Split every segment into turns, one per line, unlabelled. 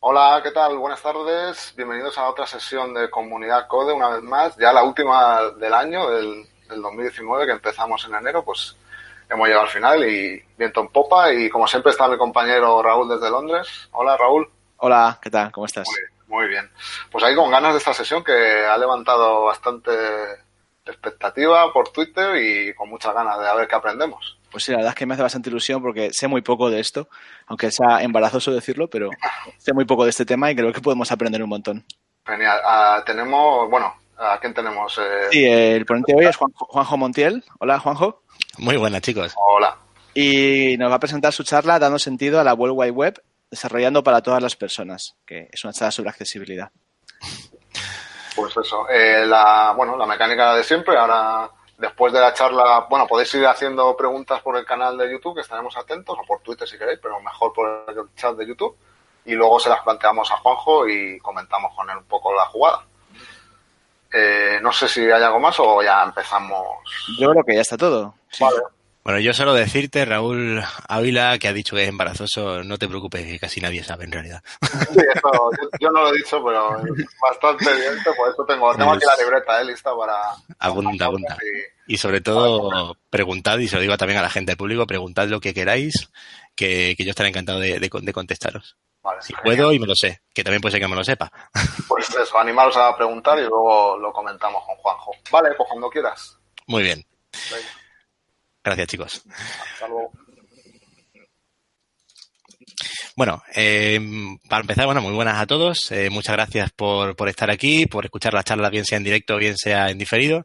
Hola, ¿qué tal? Buenas tardes. Bienvenidos a otra sesión de Comunidad Code, una vez más. Ya la última del año, del, 2019, que empezamos en enero, pues hemos llegado al final y viento en popa. Y como siempre está mi compañero Raúl desde Londres. Hola, Raúl.
Hola, ¿qué tal? ¿Cómo estás?
Muy, muy bien. Pues ahí con ganas de esta sesión que ha levantado bastante expectativa por Twitter y con muchas ganas de ver qué aprendemos.
Pues sí, la verdad es que me hace bastante ilusión porque sé muy poco de esto, aunque sea embarazoso decirlo, pero sé muy poco de este tema y creo que podemos aprender un montón.
Genial. Ah, tenemos, bueno, ¿a quién tenemos?
Eh, sí, el ponente de hoy es Juanjo Montiel. Hola, Juanjo.
Muy buenas, chicos.
Hola.
Y nos va a presentar su charla dando sentido a la World Wide Web, desarrollando para todas las personas, que es una charla sobre accesibilidad.
Pues eso, eh, la, bueno, la mecánica de siempre, ahora después de la charla, bueno, podéis ir haciendo preguntas por el canal de YouTube, que estaremos atentos, o por Twitter si queréis, pero mejor por el chat de YouTube. Y luego se las planteamos a Juanjo y comentamos con él un poco la jugada. Eh, no sé si hay algo más o ya empezamos.
Yo creo que ya está todo.
Vale.
Bueno, yo solo decirte, Raúl Ávila, que ha dicho que es embarazoso, no te preocupes, que casi nadie sabe en realidad.
Sí, eso, yo, no lo he dicho, pero es bastante evidente, por eso tengo, tengo aquí la libreta eh, lista para...
Apunta, apunta. Y, sobre todo, preguntad, y se lo digo también a la gente del público, preguntad lo que queráis, que, yo estaré encantado de, contestaros. si puedo y me lo sé, que también puede ser que me lo sepa.
Pues eso, animaros a preguntar y luego lo comentamos con Juanjo. Vale, pues cuando quieras.
Muy bien. Gracias, chicos. Bueno, eh, para empezar, bueno, muy buenas a todos. Eh, muchas gracias por, por, estar aquí, por escuchar la charla, bien sea en directo, bien sea en diferido.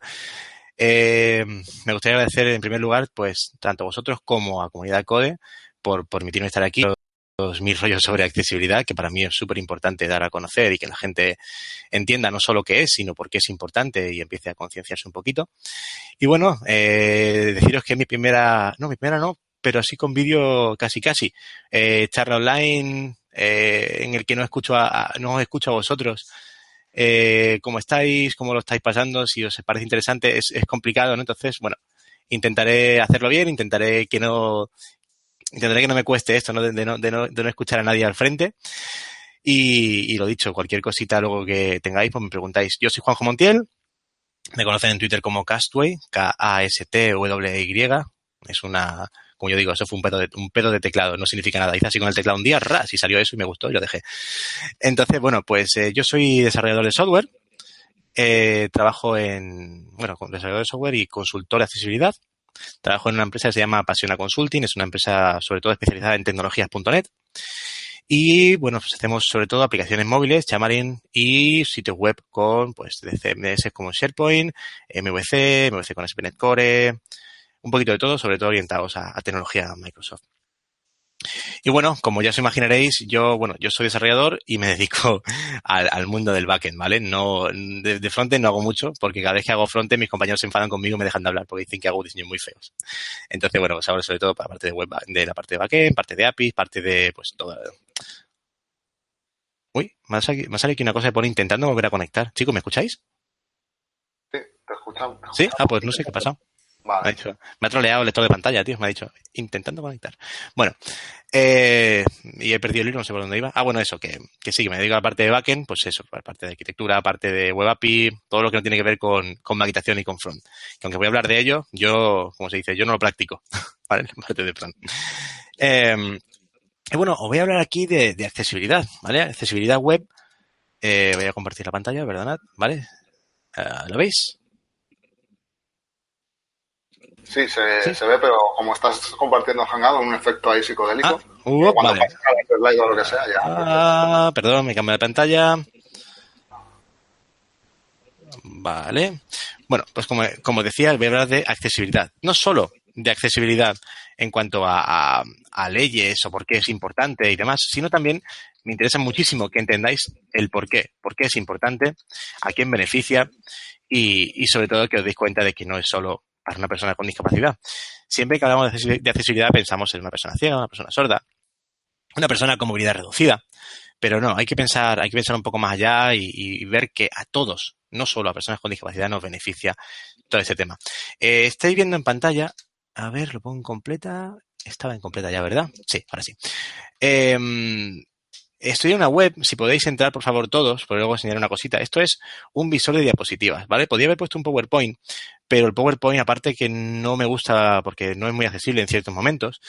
Eh, me gustaría agradecer en primer lugar, pues, tanto a vosotros como a Comunidad Code por permitirme estar aquí mil rollos sobre accesibilidad, que para mí es súper importante dar a conocer y que la gente entienda no solo qué es, sino por qué es importante y empiece a concienciarse un poquito. Y bueno, eh, deciros que mi primera, no, mi primera no, pero sí con vídeo casi casi, eh, charla online, eh, en el que no escucho a, no os escucho a vosotros. Cómo estáis, cómo lo estáis pasando, si os parece interesante, es, es complicado, ¿no? Entonces, bueno, intentaré hacerlo bien, intentaré que no, intentaré que no me cueste esto, ¿no? De, no, de, no, de no escuchar a nadie al frente. Y, y, lo dicho, cualquier cosita luego que tengáis, pues me preguntáis. Yo soy Juanjo Montiel, me conocen en Twitter como Castway, K-A-S-T-W-Y. Es una, como yo digo, eso fue un pedo de, un pedo de teclado, no significa nada. Hice así con el teclado un día, ras, y salió eso y me gustó y lo dejé. Entonces, bueno, pues eh, yo soy desarrollador de software, eh, trabajo en, bueno, con desarrollador de software y consultor de accesibilidad. Trabajo en una empresa que se llama Pasiona Consulting, es una empresa sobre todo especializada en tecnologías.net. Y bueno, pues hacemos sobre todo aplicaciones móviles, Xamarin y sitios web con pues de CMS como SharePoint, MVC, MVC con SPNet Core, un poquito de todo, sobre todo orientados a, a tecnología Microsoft. Y bueno, como ya os imaginaréis, yo, bueno, yo soy desarrollador y me dedico al, mundo del backend, ¿vale? No, de, de, frontend no hago mucho, porque cada vez que hago frontend mis compañeros se enfadan conmigo y me dejan de hablar porque dicen que hago diseños muy feos. Entonces, bueno, pues hablo sobre todo para la parte de web, de la parte de backend, parte de APIs, parte de, pues, toda. Uy, me ha salido, aquí una cosa que pone intentando volver a conectar. Chicos, ¿me escucháis?
Sí, te escuchamos.
¿Sí? Ah, pues no sé qué ha pasado. Me, ha dicho, me ha troleado el lector de pantalla, tío. Me ha dicho, intentando conectar. Bueno, eh, y he perdido el hilo, no sé por dónde iba. Ah, bueno, eso, que, que sí, que me dedico a la parte de backend, pues eso, la parte de arquitectura, parte de web API, todo lo que no tiene que ver con, con y con front. Que aunque voy a hablar de ello, yo, como se dice, yo no lo practico, ¿vale? La parte de front. Eh, y bueno, os voy a hablar aquí de, accesibilidad, ¿vale? Accesibilidad web. Eh, voy a compartir la pantalla, perdonad, ¿vale? Uh, ¿Lo veis?
Sí se, ¿Sí? se, ve, pero como estás compartiendo Hangout, un efecto ahí psicodélico.
Ah, uh,
cuando
vale.
slide o lo que sea, ya.
Ah, perdón, me cambio de pantalla. Vale. Bueno, pues como, como decía, voy a hablar de accesibilidad. No solo de accesibilidad en cuanto a, leyes o por qué es importante y demás, sino también me interesa muchísimo que entendáis el por qué, por qué es importante, a quién beneficia y, sobre todo que os deis cuenta de que no es solo para una persona con discapacidad. Siempre que hablamos de accesibilidad pensamos en una persona ciega, una persona sorda, una persona con movilidad reducida, pero no, hay que pensar, hay que pensar un poco más allá y, ver que a todos, no solo a personas con discapacidad, nos beneficia todo este tema. Eh, estáis viendo en pantalla, a ver, lo pongo en completa. Estaba en completa ya, ¿verdad? Sí, ahora sí. Em, estoy en una web, si podéis entrar, por favor, todos, porque luego enseñaré una cosita. Esto es un visor de diapositivas, ¿vale? Podría haber puesto un PowerPoint, pero el PowerPoint, aparte que no me gusta porque no es muy accesible en ciertos momentos,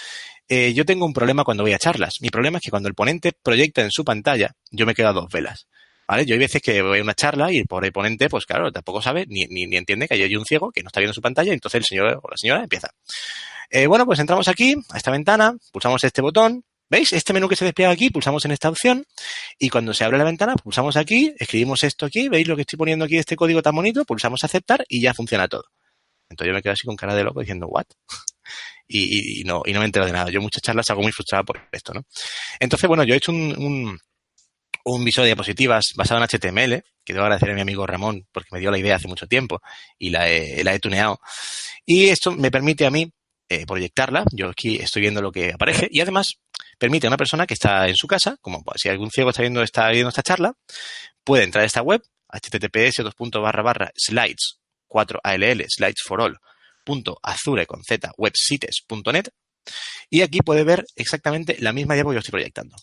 eh, yo tengo un problema cuando voy a charlas. Mi problema es que cuando el ponente proyecta en su pantalla, yo me quedo a dos velas. ¿Vale? Yo hay veces que voy a una charla y por el ponente, pues claro, tampoco sabe ni, ni, ni entiende que hay un ciego que no está viendo su pantalla, y entonces el señor o la señora empieza. Eh, bueno, pues entramos aquí, a esta ventana, pulsamos este botón, ¿Veis? Este menú que se despliega aquí, pulsamos en esta opción y cuando se abre la ventana, pulsamos aquí, escribimos esto aquí, ¿veis lo que estoy poniendo aquí, este código tan bonito? Pulsamos aceptar y ya funciona todo. Entonces yo me quedo así con cara de loco diciendo, ¿what? y, no, y no me entero de nada. Yo muchas charlas hago muy frustrado por esto, ¿no? Entonces, bueno, yo he hecho un, un, visor de diapositivas basado en HTML, que debo agradecer a mi amigo Ramón porque me dio la idea hace mucho tiempo y la he, la he tuneado. Y esto me permite a mí eh, proyectarla. Yo aquí estoy viendo lo que aparece y además permite a una persona que está en su casa, como si algún ciego está viendo esta, charla, puede entrar a esta web, https slides 4all slides for all azure con z websites.net y aquí puede ver exactamente la misma diapositiva que yo estoy proyectando.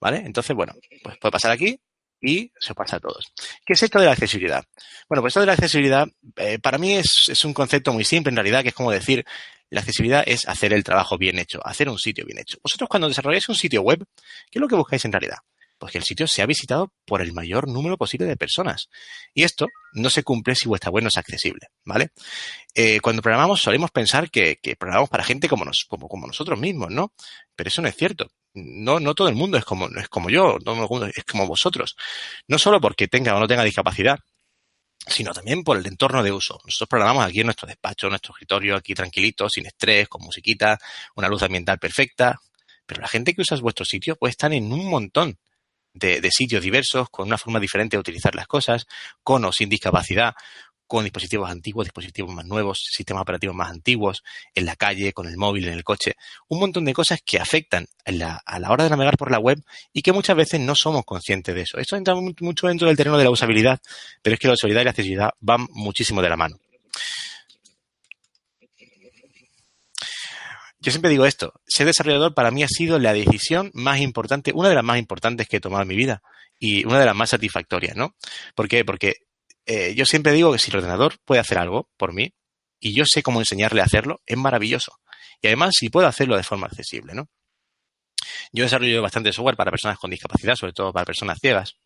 ¿Vale? Entonces, bueno, pues puede pasar aquí y se pasa a todos. ¿Qué es esto de la accesibilidad? Bueno, pues esto de la accesibilidad eh, para mí es, un concepto muy simple en realidad, que es como decir, la accesibilidad es hacer el trabajo bien hecho, hacer un sitio bien hecho. Vosotros cuando desarrolláis un sitio web, ¿qué es lo que buscáis en realidad? pues que el sitio sea visitado por el mayor número posible de personas. Y esto no se cumple si vuestra web no es accesible, ¿vale? Eh, cuando programamos solemos pensar que, programamos para gente como, nos, como, nosotros mismos, ¿no? Pero eso no es cierto. No, no todo el mundo es como, es como yo, no es como vosotros. No solo porque tenga o no tenga discapacidad, sino también por el entorno de uso. Nosotros programamos aquí en nuestro despacho, en nuestro escritorio, aquí tranquilito, sin estrés, con musiquita, una luz ambiental perfecta. Pero la gente que usa vuestro sitio puede estar en un montón de, sitios diversos, con una forma diferente de utilizar las cosas, con o sin discapacidad, con dispositivos antiguos, dispositivos más nuevos, sistemas operativos más antiguos, en la calle, con el móvil, en el coche, un montón de cosas que afectan a la hora de navegar por la web y que muchas veces no somos conscientes de eso. Esto entra mucho dentro del terreno de la usabilidad, pero es que la usabilidad y la accesibilidad van muchísimo de la mano. Yo siempre digo esto, ser desarrollador para mí ha sido la decisión más importante, una de las más importantes que he tomado en mi vida y una de las más satisfactorias, ¿no? ¿Por qué? Porque eh, yo siempre digo que si el ordenador puede hacer algo por mí y yo sé cómo enseñarle a hacerlo, es maravilloso. Y además, si puedo hacerlo de forma accesible, ¿no? Yo desarrollo bastante software para personas con discapacidad, sobre todo para personas ciegas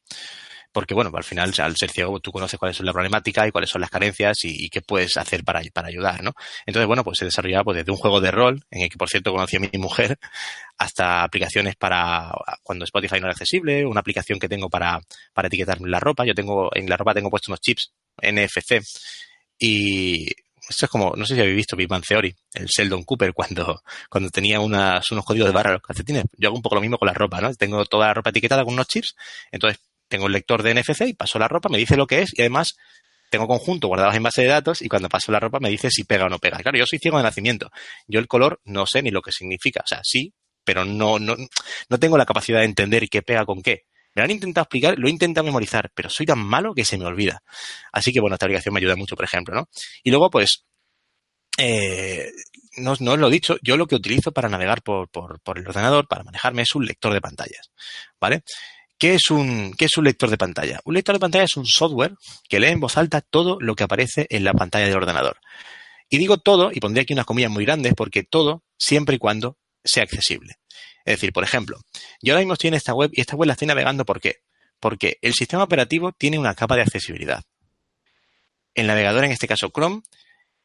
porque bueno, al final al ser ciego tú conoces cuáles son las problemáticas y cuáles son las carencias y, qué puedes hacer para, para ayudar, ¿no? Entonces, bueno, pues he desarrollado pues, desde un juego de rol, en el que por cierto conocí a mi mujer, hasta aplicaciones para cuando Spotify no era accesible, una aplicación que tengo para, para etiquetar la ropa. Yo tengo, en la ropa tengo puesto unos chips NFC y esto es como, no sé si habéis visto Big Bang Theory, el Sheldon Cooper, cuando, cuando tenía unas, unos códigos de barra los calcetines. Yo hago un poco lo mismo con la ropa, ¿no? Tengo toda la ropa etiquetada con unos chips, entonces tengo el lector de NFC y paso la ropa, me dice lo que es y además tengo conjunto guardados en base de datos y cuando paso la ropa me dice si pega o no pega. Claro, yo soy ciego de nacimiento. Yo el color no sé ni lo que significa. O sea, sí, pero no, no, no tengo la capacidad de entender qué pega con qué. Me han intentado explicar, lo he intentado memorizar, pero soy tan malo que se me olvida. Así que, bueno, esta aplicación me ayuda mucho, por ejemplo, ¿no? Y luego, pues, eh, no, no os lo he dicho, yo lo que utilizo para navegar por, por, por el ordenador, para manejarme, es un lector de pantallas, ¿vale? ¿Qué es, un, ¿Qué es un lector de pantalla? Un lector de pantalla es un software que lee en voz alta todo lo que aparece en la pantalla del ordenador. Y digo todo, y pondré aquí unas comillas muy grandes, porque todo siempre y cuando sea accesible. Es decir, por ejemplo, yo ahora mismo estoy en esta web y esta web la estoy navegando ¿por qué? Porque el sistema operativo tiene una capa de accesibilidad. El navegador, en este caso Chrome,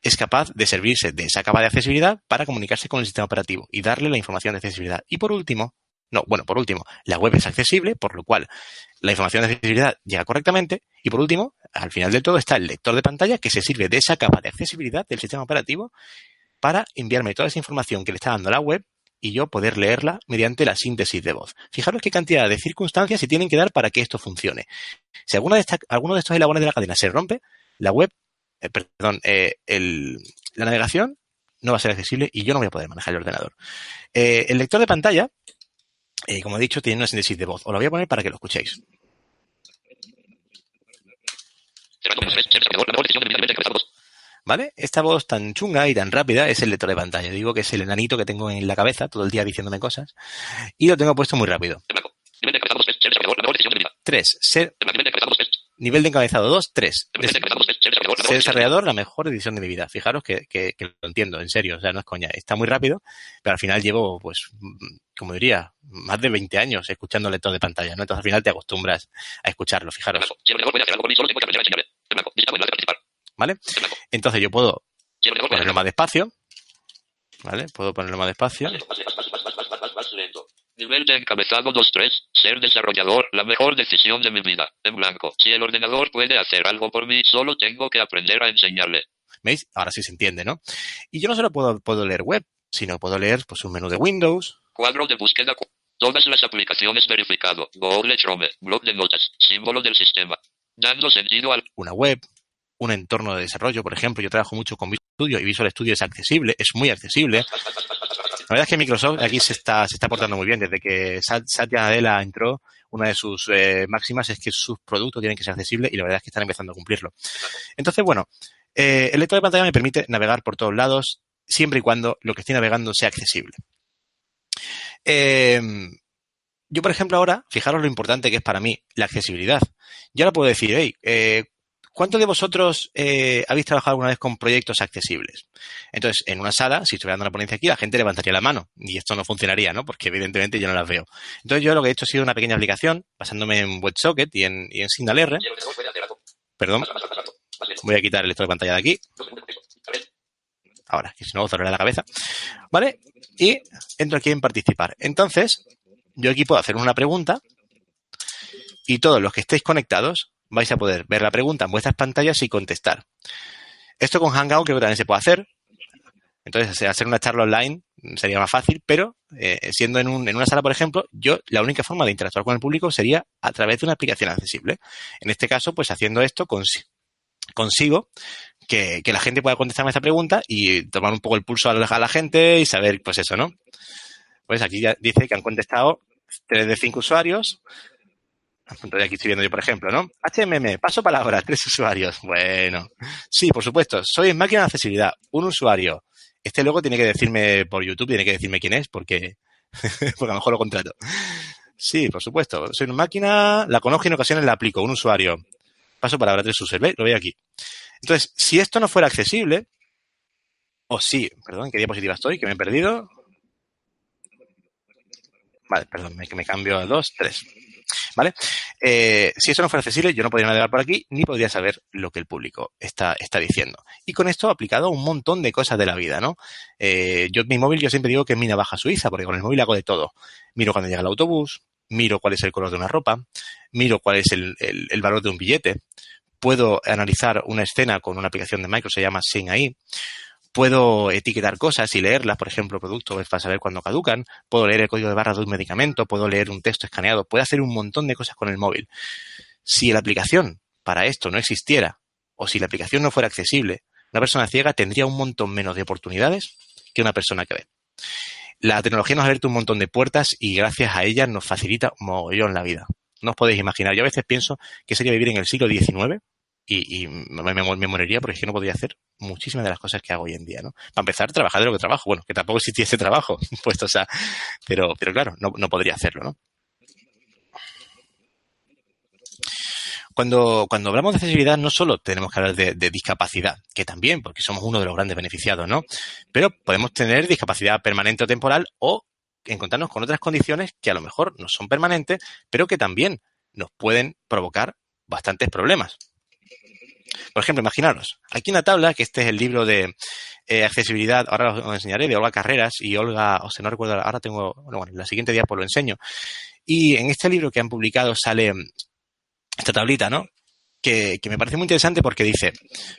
es capaz de servirse de esa capa de accesibilidad para comunicarse con el sistema operativo y darle la información de accesibilidad. Y por último, no, bueno, por último, la web es accesible, por lo cual la información de accesibilidad llega correctamente. Y por último, al final del todo está el lector de pantalla que se sirve de esa capa de accesibilidad del sistema operativo para enviarme toda esa información que le está dando la web y yo poder leerla mediante la síntesis de voz. Fijaros qué cantidad de circunstancias se tienen que dar para que esto funcione. Si alguno de, alguno de estos eslabones de la cadena se rompe, la web, eh, perdón, eh, la navegación no va a ser accesible y yo no voy a poder manejar el ordenador. Eh, el lector de pantalla, como he dicho, tiene una síntesis de voz. Os lo voy a poner para que lo escuchéis. ¿Vale? Esta voz tan chunga y tan rápida es el lector de pantalla. Digo que es el enanito que tengo en la cabeza todo el día diciéndome cosas. Y lo tengo puesto muy rápido. Tres. Ser... Nivel de encabezado 2, 3. Ser desarrollador, la mejor decisión de mi vida. Fijaros que, que, que, lo entiendo, en serio, o sea, no es coña. Está muy rápido, pero al final llevo, pues, como diría, más de 20 años escuchando lector de pantalla, ¿no? Entonces al final te acostumbras a escucharlo, fijaros. ¿Vale? Entonces yo puedo ponerlo más despacio. ¿Vale? Puedo ponerlo más despacio.
Nivel de encabezado 2.3. Ser desarrollador, la mejor decisión de mi vida. En blanco. Si el ordenador puede hacer algo por mí, solo tengo que aprender a enseñarle.
¿Veis? Ahora sí se entiende, ¿no? Y yo no solo puedo, puedo leer web, sino puedo leer pues un menú de Windows.
Cuadro de búsqueda. Todas las aplicaciones verificado. Google Chrome. Blog de notas. Símbolo del sistema. Dando sentido al...
Una web, un entorno de desarrollo, por ejemplo, yo trabajo mucho con Visual Studio y Visual Studio es accesible, es muy accesible. La verdad es que Microsoft aquí se está, se está portando muy bien. Desde que Satya Nadella entró, una de sus eh, máximas es que sus productos tienen que ser accesibles y la verdad es que están empezando a cumplirlo. Entonces, bueno, eh, el lector de pantalla me permite navegar por todos lados siempre y cuando lo que estoy navegando sea accesible. Eh, yo, por ejemplo, ahora, fijaros lo importante que es para mí la accesibilidad. Yo ahora puedo decir, hey, eh, ¿Cuántos de vosotros eh, habéis trabajado alguna vez con proyectos accesibles? Entonces, en una sala, si estoy dando una ponencia aquí, la gente levantaría la mano y esto no funcionaría, ¿no? Porque evidentemente yo no las veo. Entonces, yo lo que he hecho ha sido una pequeña aplicación basándome en WebSocket y en, y en SignalR. Perdón. Voy a quitar el lector de pantalla de aquí. Ahora, que si no, cerraré la cabeza. ¿Vale? Y entro aquí en participar. Entonces, yo aquí puedo hacer una pregunta y todos los que estéis conectados vais a poder ver la pregunta en vuestras pantallas y contestar. Esto con Hangout creo que también se puede hacer. Entonces, hacer una charla online sería más fácil, pero eh, siendo en, un, en, una sala, por ejemplo, yo la única forma de interactuar con el público sería a través de una aplicación accesible. En este caso, pues haciendo esto consigo que, la gente pueda contestarme esta pregunta y tomar un poco el pulso a la, gente y saber, pues eso, ¿no? Pues aquí ya dice que han contestado 3 de 5 usuarios, aquí estoy viendo yo, por ejemplo, ¿no? HMM, paso palabra, tres usuarios. Bueno, sí, por supuesto, soy en máquina de accesibilidad, un usuario. Este luego tiene que decirme por YouTube, tiene que decirme quién es, porque, porque a lo mejor lo contrato. Sí, por supuesto, soy una máquina, la conozco y en ocasiones la aplico, un usuario. Paso palabra, tres usuarios, Lo veo aquí. Entonces, si esto no fuera accesible, o sí, perdón, ¿en qué diapositiva estoy? Que me he perdido. Vale, perdón, me, me cambio a dos, tres. ¿Vale? Eh, si eso no fuera accesible, yo no podría navegar por aquí ni podría saber lo que el público está, está diciendo. Y con esto aplicado un montón de cosas de la vida, ¿no? Eh, yo, mi móvil, yo siempre digo que es mi navaja suiza, porque con el móvil hago de todo. Miro cuando llega el autobús, miro cuál es el color de una ropa, miro cuál es el, el, valor de un billete, puedo analizar una escena con una aplicación de Microsoft, se llama ahí, puedo etiquetar cosas y leerlas, por ejemplo, productos para saber cuándo caducan, puedo leer el código de barra de un medicamento, puedo leer un texto escaneado, puedo hacer un montón de cosas con el móvil. Si la aplicación para esto no existiera, o si la aplicación no fuera accesible, una persona ciega tendría un montón menos de oportunidades que una persona que ve. La tecnología nos ha abierto un montón de puertas y gracias a ella nos facilita mogollón la vida. No os podéis imaginar. Yo a veces pienso que sería vivir en el siglo XIX y, y me, me, moriría porque es que no podría hacer muchísimas de las cosas que hago hoy en día, ¿no? Para empezar, trabajar de lo que trabajo. Bueno, que tampoco existiese trabajo, puesto, o sea, pero, pero claro, no, podría hacerlo, ¿no? Cuando, cuando hablamos de accesibilidad, no solo tenemos que hablar de, de, discapacidad, que también, porque somos uno de los grandes beneficiados, ¿no? Pero podemos tener discapacidad permanente o temporal o encontrarnos con otras condiciones que a lo mejor no son permanentes, pero que también nos pueden provocar bastantes problemas. Por ejemplo, imaginaros, aquí en la tabla, que este es el libro de eh, accesibilidad, ahora os enseñaré, de Olga Carreras y Olga, o sea, no recuerdo, ahora tengo, bueno, bueno, la siguiente día pues lo enseño. Y en este libro que han publicado sale esta tablita, ¿no? Que, que me parece muy interesante porque dice,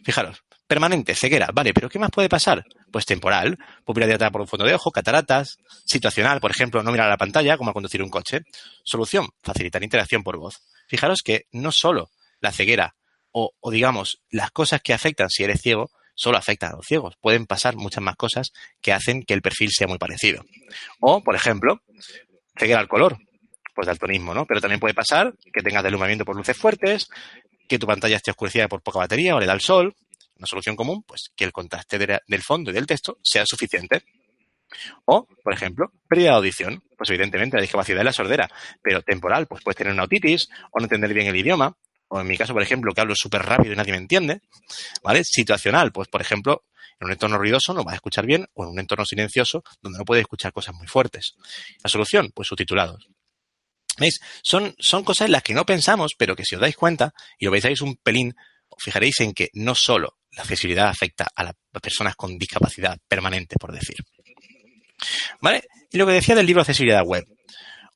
fijaros, Permanente, ceguera, vale, pero ¿qué más puede pasar? Pues temporal, pupila dilatada por un fondo de ojo, cataratas, situacional, por ejemplo, no mirar a la pantalla, como al conducir un coche. Solución, facilitar interacción por voz. Fijaros que no solo la ceguera o, digamos, las cosas que afectan si eres ciego, solo afectan a los ciegos. Pueden pasar muchas más cosas que hacen que el perfil sea muy parecido. O, por ejemplo, ceguera al color, pues daltonismo, ¿no? Pero también puede pasar que tengas deslumbramiento por luces fuertes, que tu pantalla esté oscurecida por poca batería o le da el sol, una solución común, pues que el contraste del fondo y del texto sea suficiente. O, por ejemplo, pérdida de audición. Pues evidentemente la discapacidad es la sordera, pero temporal, pues puedes tener una otitis o no entender bien el idioma. O en mi caso, por ejemplo, que hablo súper rápido y nadie me entiende. ¿Vale? Situacional, pues por ejemplo, en un entorno ruidoso no vas a escuchar bien o en un entorno silencioso donde no puedes escuchar cosas muy fuertes. La solución, pues subtitulados. ¿Veis? Son, son cosas en las que no pensamos, pero que si os dais cuenta y lo veis un pelín, os fijaréis en que no solo la accesibilidad afecta a las personas con discapacidad permanente, por decir. ¿Vale? Y lo que decía del libro Accesibilidad Web.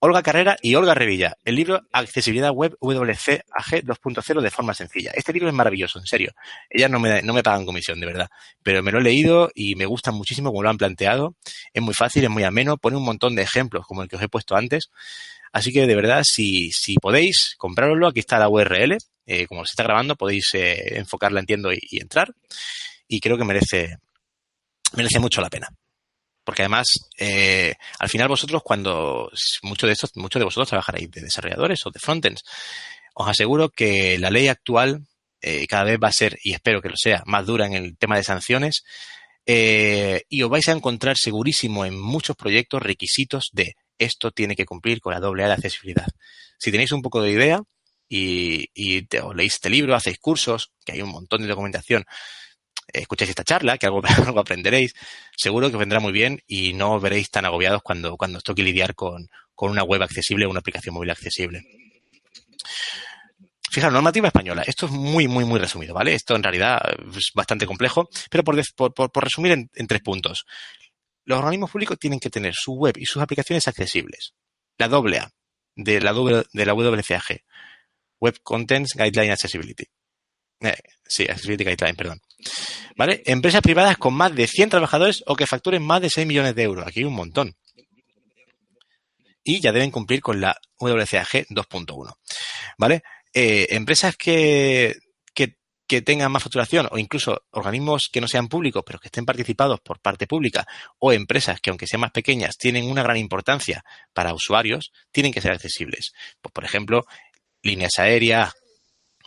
Olga Carrera y Olga Revilla, el libro Accesibilidad Web WCAG 2.0 de forma sencilla. Este libro es maravilloso, en serio. Ellas no me, no me pagan comisión, de verdad. Pero me lo he leído y me gusta muchísimo como lo han planteado. Es muy fácil, es muy ameno, pone un montón de ejemplos como el que os he puesto antes. Así que de verdad, si, si podéis, comprároslo, aquí está la URL. Eh, como se está grabando, podéis eh, enfocarla, entiendo, y, y, entrar. Y creo que merece, merece mucho la pena. Porque además, eh, al final vosotros, cuando muchos de estos, muchos de vosotros trabajaréis de desarrolladores o de frontends, os aseguro que la ley actual eh, cada vez va a ser, y espero que lo sea, más dura en el tema de sanciones. Eh, y os vais a encontrar segurísimo en muchos proyectos requisitos de esto tiene que cumplir con la doble A de accesibilidad. Si tenéis un poco de idea y, y leéis este libro, hacéis cursos, que hay un montón de documentación, escuchéis esta charla, que algo, aprenderéis, seguro que os vendrá muy bien y no os veréis tan agobiados cuando, cuando os toque lidiar con, con una web accesible o una aplicación móvil accesible. Fijaros, normativa española. Esto es muy, muy, muy resumido, ¿vale? Esto en realidad es bastante complejo, pero por, por, por, resumir en, en tres puntos los organismos públicos tienen que tener su web y sus aplicaciones accesibles. La doble A de la, de la WCAG, Web Contents Guideline Accessibility. Eh, sí, Accessibility Guideline, perdón. ¿Vale? Empresas privadas con más de 100 trabajadores o que facturen más de 6 millones de euros. Aquí hay un montón. Y ya deben cumplir con la WCAG 2.1. ¿Vale? Eh, empresas que que tengan más facturación o incluso organismos que no sean públicos pero que estén participados por parte pública o empresas que aunque sean más pequeñas tienen una gran importancia para usuarios, tienen que ser accesibles. Pues, por ejemplo, líneas aéreas,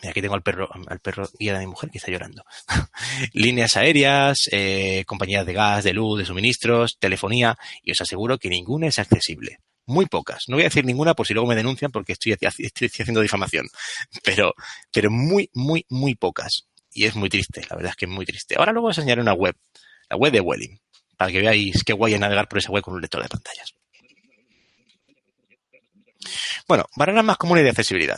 aquí tengo al perro, al perro guía de mi mujer que está llorando. líneas aéreas, eh, compañías de gas, de luz, de suministros, telefonía, y os aseguro que ninguna es accesible muy pocas. No voy a decir ninguna por si luego me denuncian porque estoy, haciendo difamación, pero, pero muy, muy, muy pocas. Y es muy triste, la verdad es que es muy triste. Ahora luego os enseñaré una web, la web de Welling, para que veáis qué guay es navegar por esa web con un lector de pantallas. Bueno, barreras más comunes de accesibilidad.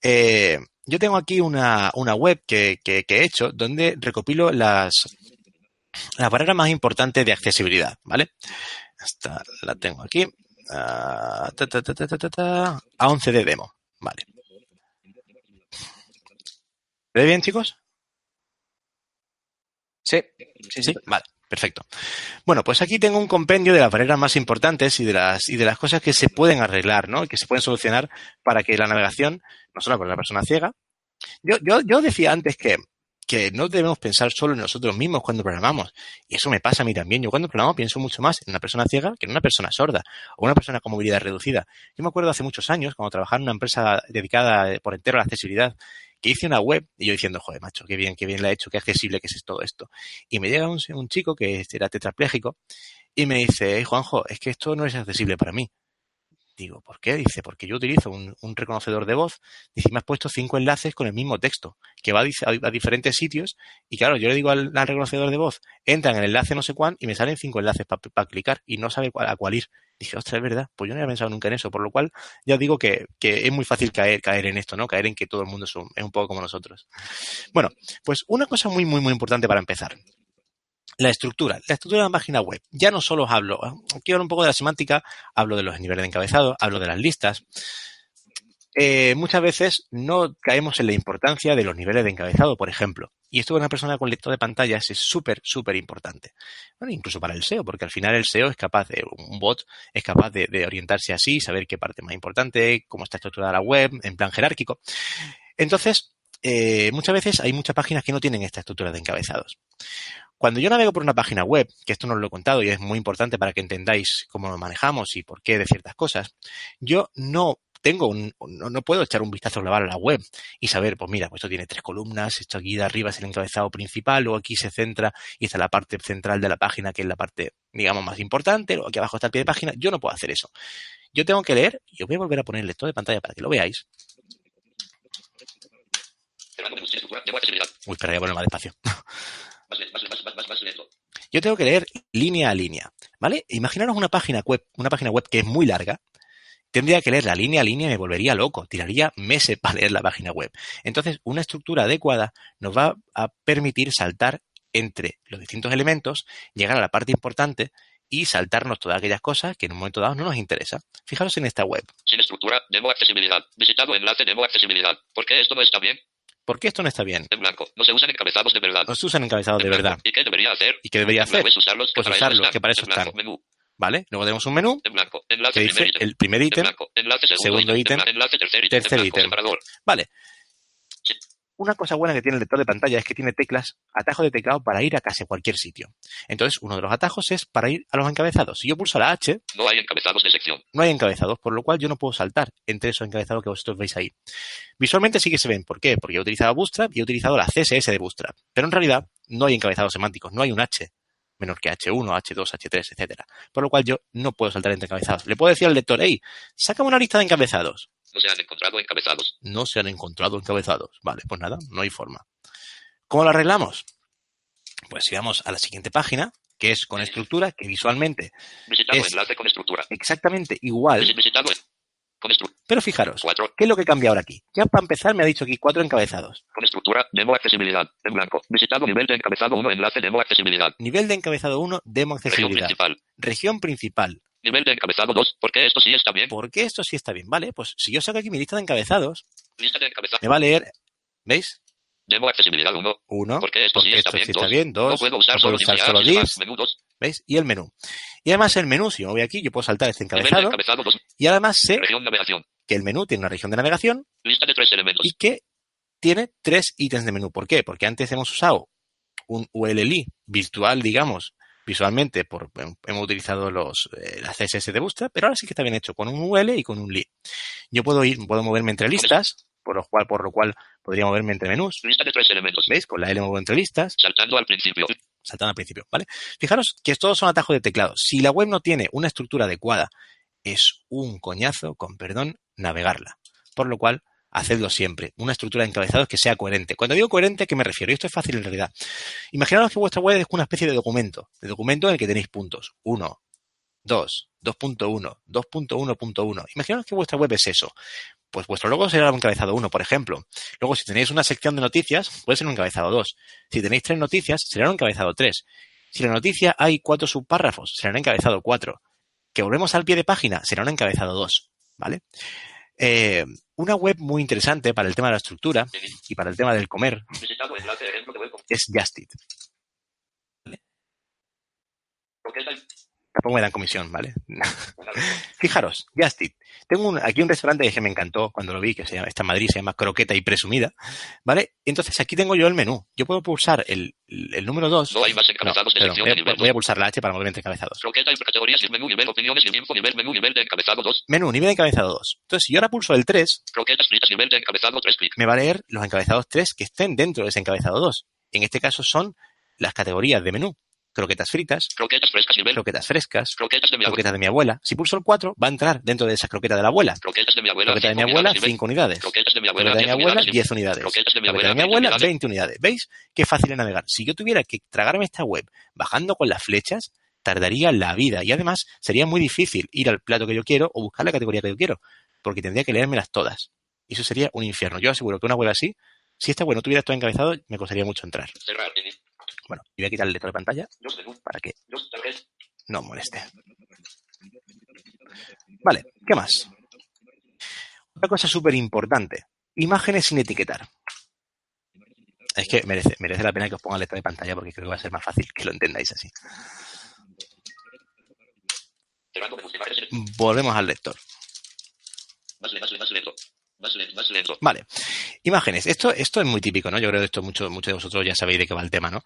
Eh, yo tengo aquí una, una web que, que, que, he hecho donde recopilo las, las barreras más importantes de accesibilidad, ¿vale? Esta la tengo aquí. Uh, ta, ta, ta, a 11 de demo. Vale. ¿Ve bien, chicos?
Sí.
sí, sí. Vale. Perfecto. Bueno, pues aquí tengo un compendio de las barreras más importantes y de las, y de las cosas que se pueden arreglar, ¿no? Que se pueden solucionar para que la navegación, no solo para la persona ciega. Yo, yo, yo decía antes que que no debemos pensar solo en nosotros mismos cuando programamos. Y eso me pasa a mí también. Yo cuando programo pienso mucho más en una persona ciega que en una persona sorda o una persona con movilidad reducida. Yo me acuerdo hace muchos años, cuando trabajaba en una empresa dedicada por entero a la accesibilidad, hice una web y yo diciendo, joder, macho, qué bien, qué bien la he hecho, qué accesible que es todo esto. Y me llega un, un chico que era tetrapléjico y me dice, hey, Juanjo, es que esto no es accesible para mí. Digo, ¿por qué? Dice, porque yo utilizo un, reconocedor de voz. Dice, me has puesto cinco enlaces con el mismo texto, que va a, diferentes sitios. Y claro, yo le digo al, reconocedor de voz, entra en el enlace no sé cuán y me salen cinco enlaces para pa clicar y no sabe a cuál ir. Dije, ostras, es verdad, pues yo no había pensado nunca en eso. Por lo cual, ya digo que, que es muy fácil caer, caer en esto, ¿no? Caer en que todo el mundo es un, es un poco como nosotros. Bueno, pues una cosa muy, muy, muy importante para empezar. La estructura, la estructura de la página web. Ya no solo hablo, aquí hablo un poco de la semántica, hablo de los niveles de encabezado, hablo de las listas. eh, muchas veces no caemos en la importancia de los niveles de encabezado, por ejemplo. Y esto para una persona con lector de pantallas es súper, súper importante. Bueno, incluso para el SEO, porque al final el SEO es capaz de, un bot es capaz de, de orientarse así, saber qué parte es más importante, cómo está estructurada la web, en plan jerárquico. Entonces, eh, muchas veces hay muchas páginas que no tienen esta estructura de encabezados. Cuando yo navego por una página web, que esto no os lo he contado y es muy importante para que entendáis cómo lo manejamos y por qué de ciertas cosas, yo no tengo un, no, no, puedo echar un vistazo global a la web y saber, pues mira, pues esto tiene tres columnas, esto aquí de arriba es el encabezado principal, o aquí se centra y está la parte central de la página, que es la parte, digamos, más importante, o aquí abajo está el pie de página. Yo no puedo hacer eso. Yo tengo que leer, y os voy a volver a poner el lector de pantalla para que lo veáis. Uy, espera, voy a poner más despacio. Yo tengo que leer línea a línea, ¿vale? Imaginaros una página web, una página web que es muy larga. Tendría que leer la línea a línea y me volvería loco. Tiraría meses para leer la página web. Entonces, una estructura adecuada nos va a permitir saltar entre los distintos elementos, llegar a la parte importante y saltarnos todas aquellas cosas que en un momento dado no nos interesa. Fijaros en esta web.
Sin estructura, demo accesibilidad. Visitado enlace, demo accesibilidad. ¿Por qué esto no está bien?
¿Por qué esto no está bien?
En blanco. No se usan encabezados de verdad.
No se usan encabezados de
En
verdad.
¿Y qué debería hacer?
¿Y qué debería hacer?
Pues usarlos, que para
usarlos, que para eso
En
están.
Menú.
¿Vale? Luego tenemos un menú
En blanco. Enlace
que
primer
dice
ítem.
el primer
En
ítem.
blanco. Enlace segundo,
ítem,
En Enlace tercer ítem.
tercer
En.
Vale. Una cosa buena que tiene el lector de pantalla es que tiene teclas, atajos de teclado para ir a casi cualquier sitio. Entonces, uno de los atajos es para ir a los encabezados. Si yo pulso la H,
No hay encabezados de sección.
no hay encabezados, por lo cual yo no puedo saltar entre esos encabezados que vosotros veis ahí. Visualmente sí que se ven. ¿Por qué? Porque he utilizado Bootstrap y he utilizado la CSS de Bootstrap. Pero en realidad no hay encabezados semánticos, no hay un H menor que H1, H2, H3, etcétera. Por lo cual yo no puedo saltar entre encabezados. Le puedo decir al lector, hey, sácame una lista de encabezados.
No se han encontrado encabezados.
No se han encontrado encabezados. Vale, pues nada, no hay forma. ¿Cómo lo arreglamos? Pues si vamos a la siguiente página, que es con estructura, que visualmente
Visitado
Es-
enlace con estructura.
exactamente igual,
Visi- Visitado con estructura.
pero fijaros,
4.
¿qué es lo que cambia ahora aquí? Ya para empezar me ha dicho aquí cuatro encabezados.
Con estructura. Demo accesibilidad. En blanco. Visitado nivel de encabezado 1. Enlace demo accesibilidad.
Nivel de encabezado 1, demo
Región
accesibilidad.
principal.
Región principal.
Nivel de encabezado 2. ¿Por qué esto sí está bien?
¿Por qué esto sí está bien? Vale, pues si yo saco aquí mi lista de encabezados,
Lista de encabezado.
me va a leer, ¿veis?
Demo accesibilidad 1.
Uno,
¿Por qué esto sí
porque
está
esto
bien?
sí está
Dos.
bien.
No puedo usar
no
solo
puedo usar
divs.
solo divs,
Menú 2.
¿veis? Y el menú. Y además el menú, si yo me voy aquí, yo puedo saltar este encabezado
encabezado 2.
y además sé que el menú tiene una región de navegación
Lista de tres elementos.
y que tiene tres ítems de menú. ¿Por qué? Porque antes hemos usado un ULLI virtual, digamos, visualmente, por, hemos utilizado los, eh, las CSS de Bootstrap, pero ahora sí que está bien hecho con un UL y con un LI. Yo puedo ir, puedo moverme entre listas, por lo cual, por lo cual podría moverme entre menús.
Lista de tres elementos.
¿Veis? Con la L muevo entre listas,
Saltando al principio.
saltando al principio, ¿vale? Fijaros que todos son atajos de teclado. Si la web no tiene una estructura adecuada, es un coñazo, con perdón, navegarla. Por lo cual, hacedlo siempre. Una estructura de encabezados que sea coherente. Cuando digo coherente, ¿a qué me refiero? Y esto es fácil en realidad. Imaginaos que vuestra web es una especie de documento. De documento en el que tenéis puntos. 1, 2, 2.1, 2.1.1. Imaginaos que vuestra web es eso. Pues vuestro logo será un encabezado 1, por ejemplo. Luego, si tenéis una sección de noticias, puede ser un encabezado 2. Si tenéis tres noticias, será un encabezado 3. Si la noticia hay cuatro subpárrafos, será un encabezado 4. Que volvemos al pie de página, será un encabezado 2. ¿Vale? Eh, una web muy interesante para el tema de la estructura y para el tema del comer es Justit.
¿Por qué tal?
Tampoco me dan comisión, ¿vale? Fijaros, Justit. Tengo un- aquí un restaurante que me encantó cuando lo vi, que se llama, está en Madrid, se llama Croqueta y Presumida, ¿vale? Entonces aquí tengo yo el menú. Yo puedo pulsar el, el- número 2.
No hay más encabezados de sección
voy, voy a
2.
pulsar la H para moverme entre encabezados.
Categorías menú nivel opiniones y info nivel menú nivel de encabezado 2.
Menú, nivel de encabezado 2. Entonces, si yo ahora pulso el 3,
Croquetas fritas nivel de encabezado 3 clic.
me va a leer los encabezados 3 que estén dentro de ese encabezado 2. En este caso son las categorías de menú. Croquetas fritas,
Croquetas frescas
croquetas frescas,
Croquetas de mi abuela.
croquetas de mi abuela. Si pulso el 4, va a entrar dentro de esa croqueta de la abuela.
Croquetas de mi abuela.
Croqueta de mi abuela,
unidades nivel.
5 unidades.
Croquetas de mi abuela.
Croqueta de mi
10
abuela,
unidades
10 unidades.
Croquetas de mi abuela.
de mi
20
abuela,
unidades.
20 unidades. ¿Veis qué fácil de navegar? Si yo tuviera que tragarme esta web bajando con las flechas, tardaría la vida. Y además, sería muy difícil ir al plato que yo quiero o buscar la categoría que yo quiero, porque tendría que leérmelas todas. Y eso sería un infierno. Yo aseguro que una web así, si esta web no tuviera todo encabezado, me costaría mucho entrar.
Cerrar.
Bueno, y voy a quitar el lector de pantalla para que no moleste. Vale, ¿qué más? Otra cosa súper importante. Imágenes sin etiquetar. Es que merece, merece la pena que os ponga letra de pantalla porque creo que va a ser más fácil que lo entendáis así. Volvemos al lector. Vale. Imágenes. Esto, esto es muy típico, ¿no? Yo creo que esto muchos mucho de vosotros ya sabéis de qué va el tema, ¿no?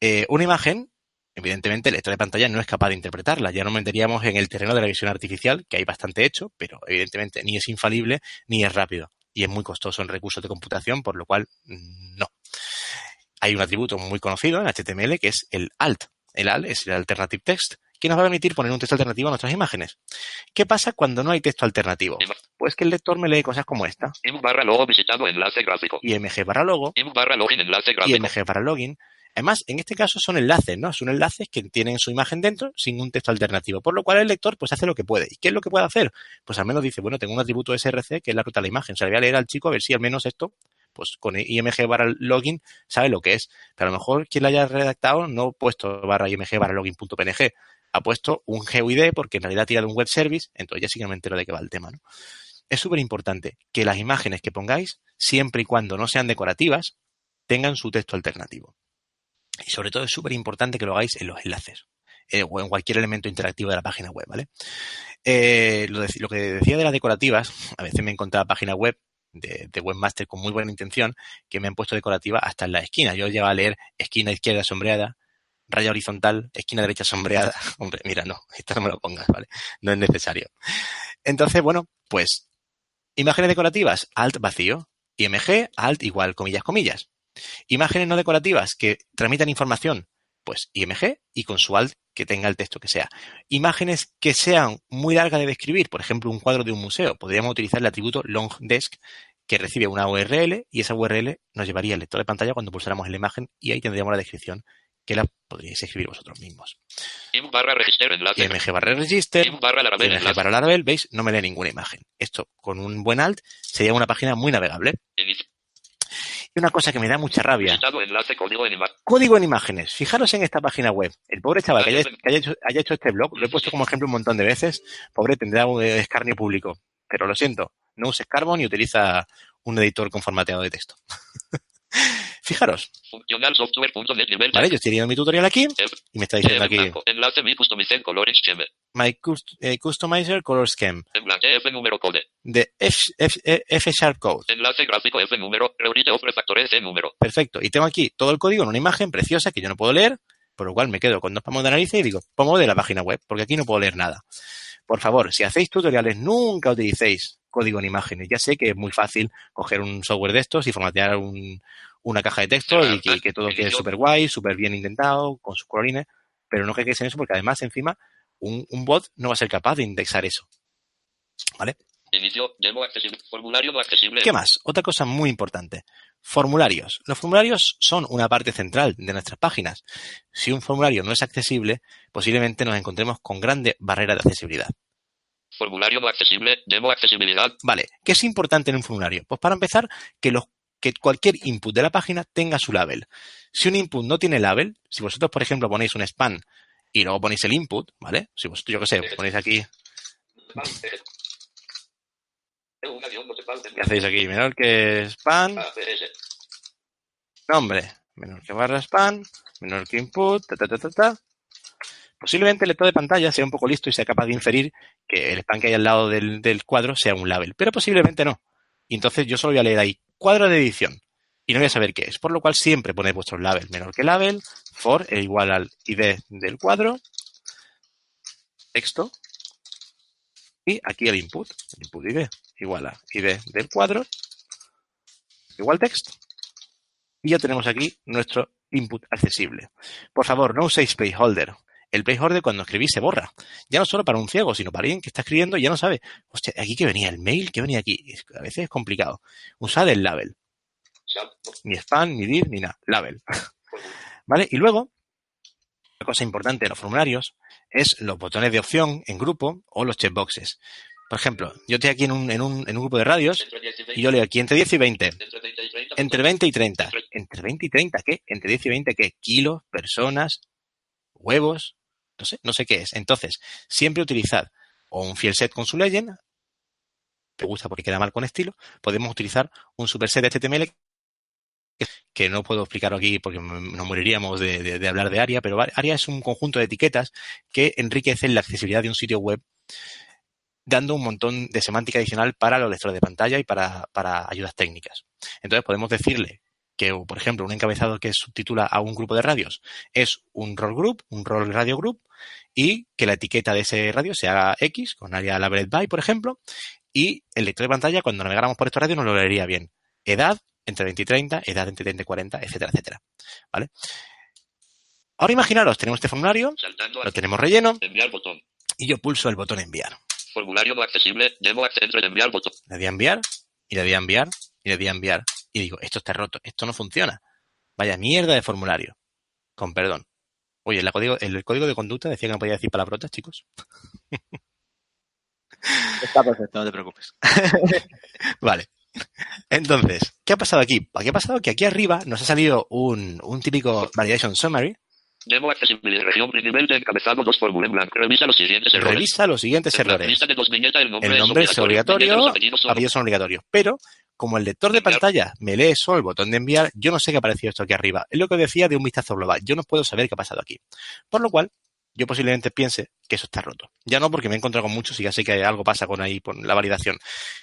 Eh, una imagen, evidentemente, el lector de pantalla no es capaz de interpretarla. Ya nos meteríamos en el terreno de la visión artificial, que hay bastante hecho, pero evidentemente ni es infalible ni es rápido. Y es muy costoso en recursos de computación, por lo cual mm, no. Hay un atributo muy conocido en HTML que es el alt. El alt es el alternative text que nos va a permitir poner un texto alternativo a nuestras imágenes. ¿Qué pasa cuando no hay texto alternativo? Pues que el lector me lee cosas como esta.
barra logo visitado enlace gráfico.
IMG barra logo.
barra login enlace gráfico.
IMG barra login. Además, en este caso son enlaces, ¿no? Son enlaces que tienen su imagen dentro sin un texto alternativo. Por lo cual el lector pues hace lo que puede. ¿Y qué es lo que puede hacer? Pues al menos dice, bueno, tengo un atributo SRC que es la ruta de la imagen. O sea, le voy a leer al chico a ver si al menos esto, pues con IMG barra login sabe lo que es. Pero a lo mejor quien lo haya redactado no ha puesto barra IMG barra login.png ha puesto un GUID porque en realidad tira de un web service, entonces ya sí que me entero de qué va el tema. ¿no? Es súper importante que las imágenes que pongáis, siempre y cuando no sean decorativas, tengan su texto alternativo. Y sobre todo es súper importante que lo hagáis en los enlaces eh, o en cualquier elemento interactivo de la página web, ¿vale? Eh, lo, que decía de las decorativas, a veces me he encontrado páginas web de, de, webmaster con muy buena intención que me han puesto decorativa hasta en la esquina. Yo llevo a leer esquina izquierda sombreada, raya horizontal, esquina derecha sombreada. Hombre, mira, no, esto no me lo pongas, ¿vale? No es necesario. Entonces, bueno, pues, imágenes decorativas, alt vacío, IMG, alt igual, comillas, comillas. Imágenes no decorativas que tramitan información, pues IMG y con su alt que tenga el texto que sea. Imágenes que sean muy largas de describir, por ejemplo, un cuadro de un museo, podríamos utilizar el atributo longDesk que recibe una URL y esa URL nos llevaría al lector de pantalla cuando pulsáramos en la imagen y ahí tendríamos la descripción que la podríais escribir vosotros mismos.
IM barra register enlace.
IMG barra register.
IM barra Laravel.
IMG barra Laravel, veis, no me lee ninguna imagen. Esto, con un buen alt, sería una página muy navegable.
Inicio.
Y una cosa que me da mucha rabia.
Enlace código en imagen.
Código en imágenes. Fijaros en esta página web. El pobre chaval que haya, que haya, hecho, haya hecho este blog, lo he puesto como ejemplo un montón de veces. Pobre tendrá un escarnio público. Pero lo siento, no uses Carbon y utiliza un editor con formateado de texto. Fijaros. Vale, yo estoy viendo mi tutorial aquí y me está diciendo aquí.
Enlace mi customizer color scheme.
My cust eh, customizer color scheme.
F número code.
De F, F, F Sharp Code.
Enlace gráfico F número. Reunite of refactores E número.
Perfecto. Y tengo aquí todo el código en una imagen preciosa que yo no puedo leer, por lo cual me quedo con dos palmos de nariz y digo, pongo de la página web, porque aquí no puedo leer nada. Por favor, si hacéis tutoriales, nunca utilicéis código en imágenes. Ya sé que es muy fácil coger un software de estos y formatear un, una caja de texto y que, que todo quede súper guay, súper bien intentado, con sus colorines, pero no quedéis en eso porque además encima un, un, bot no va a ser capaz de indexar eso. ¿Vale?
Inicio, demo accesible, formulario accesible.
¿Qué más? Otra cosa muy importante. Formularios. Los formularios son una parte central de nuestras páginas. Si un formulario no es accesible, posiblemente nos encontremos con grandes barreras de accesibilidad.
Formulario no accesible, demo accesibilidad.
Vale, ¿qué es importante en un formulario? Pues para empezar, que los que cualquier input de la página tenga su label. Si un input no tiene label, si vosotros, por ejemplo, ponéis un span y luego ponéis el input, ¿vale? Si vosotros, yo qué sé, ponéis aquí... ¿Qué hacéis aquí? Menor que span... Nombre. Menor que barra span. Menor que input. Ta, ta, ta, ta, ta. Posiblemente el lector de pantalla sea un poco listo y sea capaz de inferir que el span que hay al lado del, del cuadro sea un label, pero posiblemente no. Y entonces yo solo voy a leer ahí cuadro de edición y no voy a saber qué es, por lo cual siempre ponéis vuestros label menor que label, for es igual al id del cuadro, texto, y aquí el input, input id igual a id del cuadro, igual text, y ya tenemos aquí nuestro input accesible. Por favor, no uséis placeholder. El placeholder cuando escribís se borra. Ya no solo para un ciego, sino para alguien que está escribiendo y ya no sabe, hostia, aquí que venía el mail, que venía aquí. A veces es complicado. Usad el label. Ni spam, ni div, ni nada. Label. ¿Vale? Y luego, una cosa importante de los formularios es los botones de opción en grupo o los checkboxes. Por ejemplo, yo estoy aquí en un, en un, en un grupo de radios y yo leo aquí entre 10 y 20. Entre 20 y 30. ¿Entre 20 y 30 qué? ¿Entre 10 y 20 qué? Kilos, personas, huevos, no sé, no sé qué es. Entonces, siempre utilizad o un field set con su legend, te gusta porque queda mal con estilo, podemos utilizar un superset de HTML que no puedo explicar aquí porque nos moriríamos de, de, de, hablar de ARIA, pero ARIA es un conjunto de etiquetas que enriquecen la accesibilidad de un sitio web dando un montón de semántica adicional para los lectores de pantalla y para, para ayudas técnicas. Entonces podemos decirle que, por ejemplo, un encabezado que subtitula a un grupo de radios es un role group, un role radio group, y que la etiqueta de ese radio sea X, con área labeled by, por ejemplo, y el lector de pantalla, cuando navegáramos por estos radios, nos lo leería bien. Edad, entre 20 y 30, edad entre 30 y 40, etcétera, etcétera. ¿Vale? Ahora imaginaros, tenemos este formulario,
Saltando
lo tenemos relleno,
enviar botón.
y yo pulso el botón enviar.
Formulario no accesible. Demo acceder de enviar botón.
Le di a enviar, y le di a enviar, y le di a enviar. Y digo, esto está roto, esto no funciona. Vaya mierda de formulario. Con perdón. Oye, el código, el código de conducta decía que no podía decir palabrotas, chicos.
Está perfecto, no te preocupes.
Vale. Entonces, ¿qué ha pasado aquí? ¿Qué ha pasado? Que aquí arriba nos ha salido un, un típico validation summary.
Demo accesibilidad. Región nivel de encabezado dos fórmula en blanco. Revisa los siguientes errores.
Revisa los siguientes
En la
errores.
el nombre,
El nombre es obligatorio,
apellidos son
obligatorios. Pero, como el lector de pantalla me lee solo el botón de enviar, yo no sé qué ha aparecido esto aquí arriba. Es lo que decía de un vistazo global. Yo no puedo saber qué ha pasado aquí. Por lo cual, yo posiblemente piense que eso está roto. Ya no porque me he encontrado con muchos y ya sé que algo pasa con ahí, con la validación.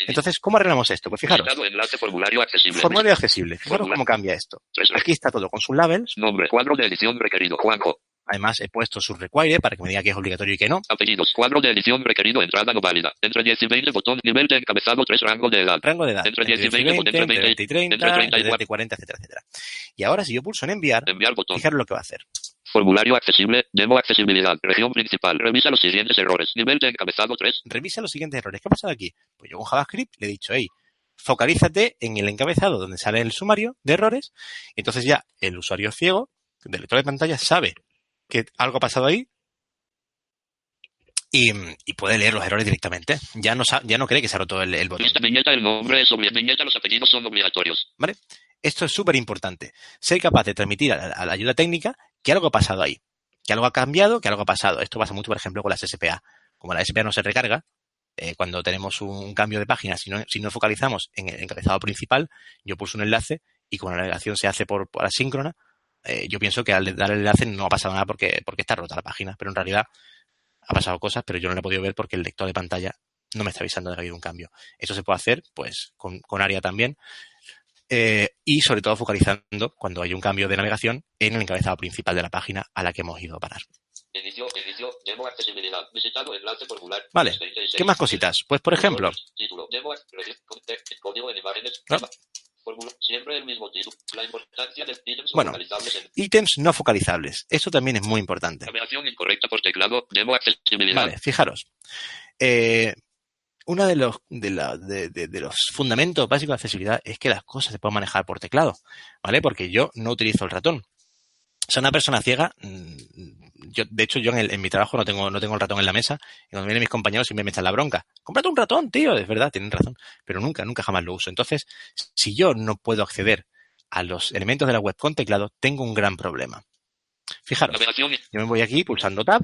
Entonces, ¿cómo arreglamos esto? Pues fijaros,
enlace formulario accesible.
formulario accesible. Fijaros
Formulario.
cómo cambia esto. Aquí está todo con sus labels.
Nombre, cuadro de edición requerido. Juanjo.
Además, he puesto su require para que me diga que es obligatorio y que no.
Apellidos, cuadro de edición requerido, entrada no válida. Entre 10 y 20, botón, nivel de encabezado, 3 rango de edad.
Rango de edad.
Entre 10 y 20,
entre
entre 20,
20 y 30,
entre 30 y
entre 20 y 40, etcétera, etcétera. Y ahora, si yo pulso en enviar,
Enviar botón.
fijaros lo que va a hacer.
Formulario accesible, demo accesibilidad, región principal. Revisa los siguientes errores. Nivel de encabezado 3.
Revisa los siguientes errores. ¿Qué ha pasado aquí? Pues yo con JavaScript le he dicho, hey, focalízate en el encabezado donde sale el sumario de errores. Entonces ya el usuario ciego del lector de pantalla sabe que algo ha pasado ahí y, y puede leer los errores directamente. Ya no, ya no cree que se ha roto el, el botón.
Lista viñeta, el nombre es. Viñeta, los apellidos son obligatorios.
Esto es súper importante. Ser capaz de transmitir a la, a la ayuda técnica que algo ha pasado ahí. Que algo ha cambiado, que algo ha pasado. Esto pasa mucho, por ejemplo, con las SPA. Como la SPA no se recarga, eh, cuando tenemos un cambio de página, si no, si no focalizamos en el encabezado principal, yo pulso un enlace y como la navegación se hace por, por asíncrona, eh, yo pienso que al dar el enlace no ha pasado nada porque, porque está rota la página. Pero en realidad ha pasado cosas, pero yo no lo he podido ver porque el lector de pantalla no me está avisando de que ha habido un cambio. Esto se puede hacer, pues, con, con ARIA también. Eh, y sobre todo focalizando cuando hay un cambio de navegación en el encabezado principal de la página a la que hemos ido a parar.
Inicio, inicio, demo accesibilidad. Visitado enlace formular.
Vale.
36.
¿Qué más cositas? Pues, por ejemplo,
Título, demo, regi- conte- código en imágenes. Siempre el mismo título. La importancia de ítems
Bueno.
localizables en
ítems no focalizables. Esto también es muy importante.
navegación incorrecta por teclado. Demo accesibilidad.
Vale, fijaros. Eh, uno de los, de, la- de- de- de los fundamentos básicos de accesibilidad es que las cosas se puedan manejar por teclado, ¿vale? Porque yo no utilizo el ratón. O sea, una persona ciega, mm, yo, de hecho, yo en, el- en mi trabajo no tengo, no tengo el ratón en la mesa, y cuando vienen mis compañeros siempre me echan la bronca. Cómprate un ratón, tío, es verdad, tienen razón, pero nunca, nunca jamás lo uso. Entonces, si yo no puedo acceder a los elementos de la web con teclado, tengo un gran problema. Fijaros, yo me voy aquí pulsando Tab,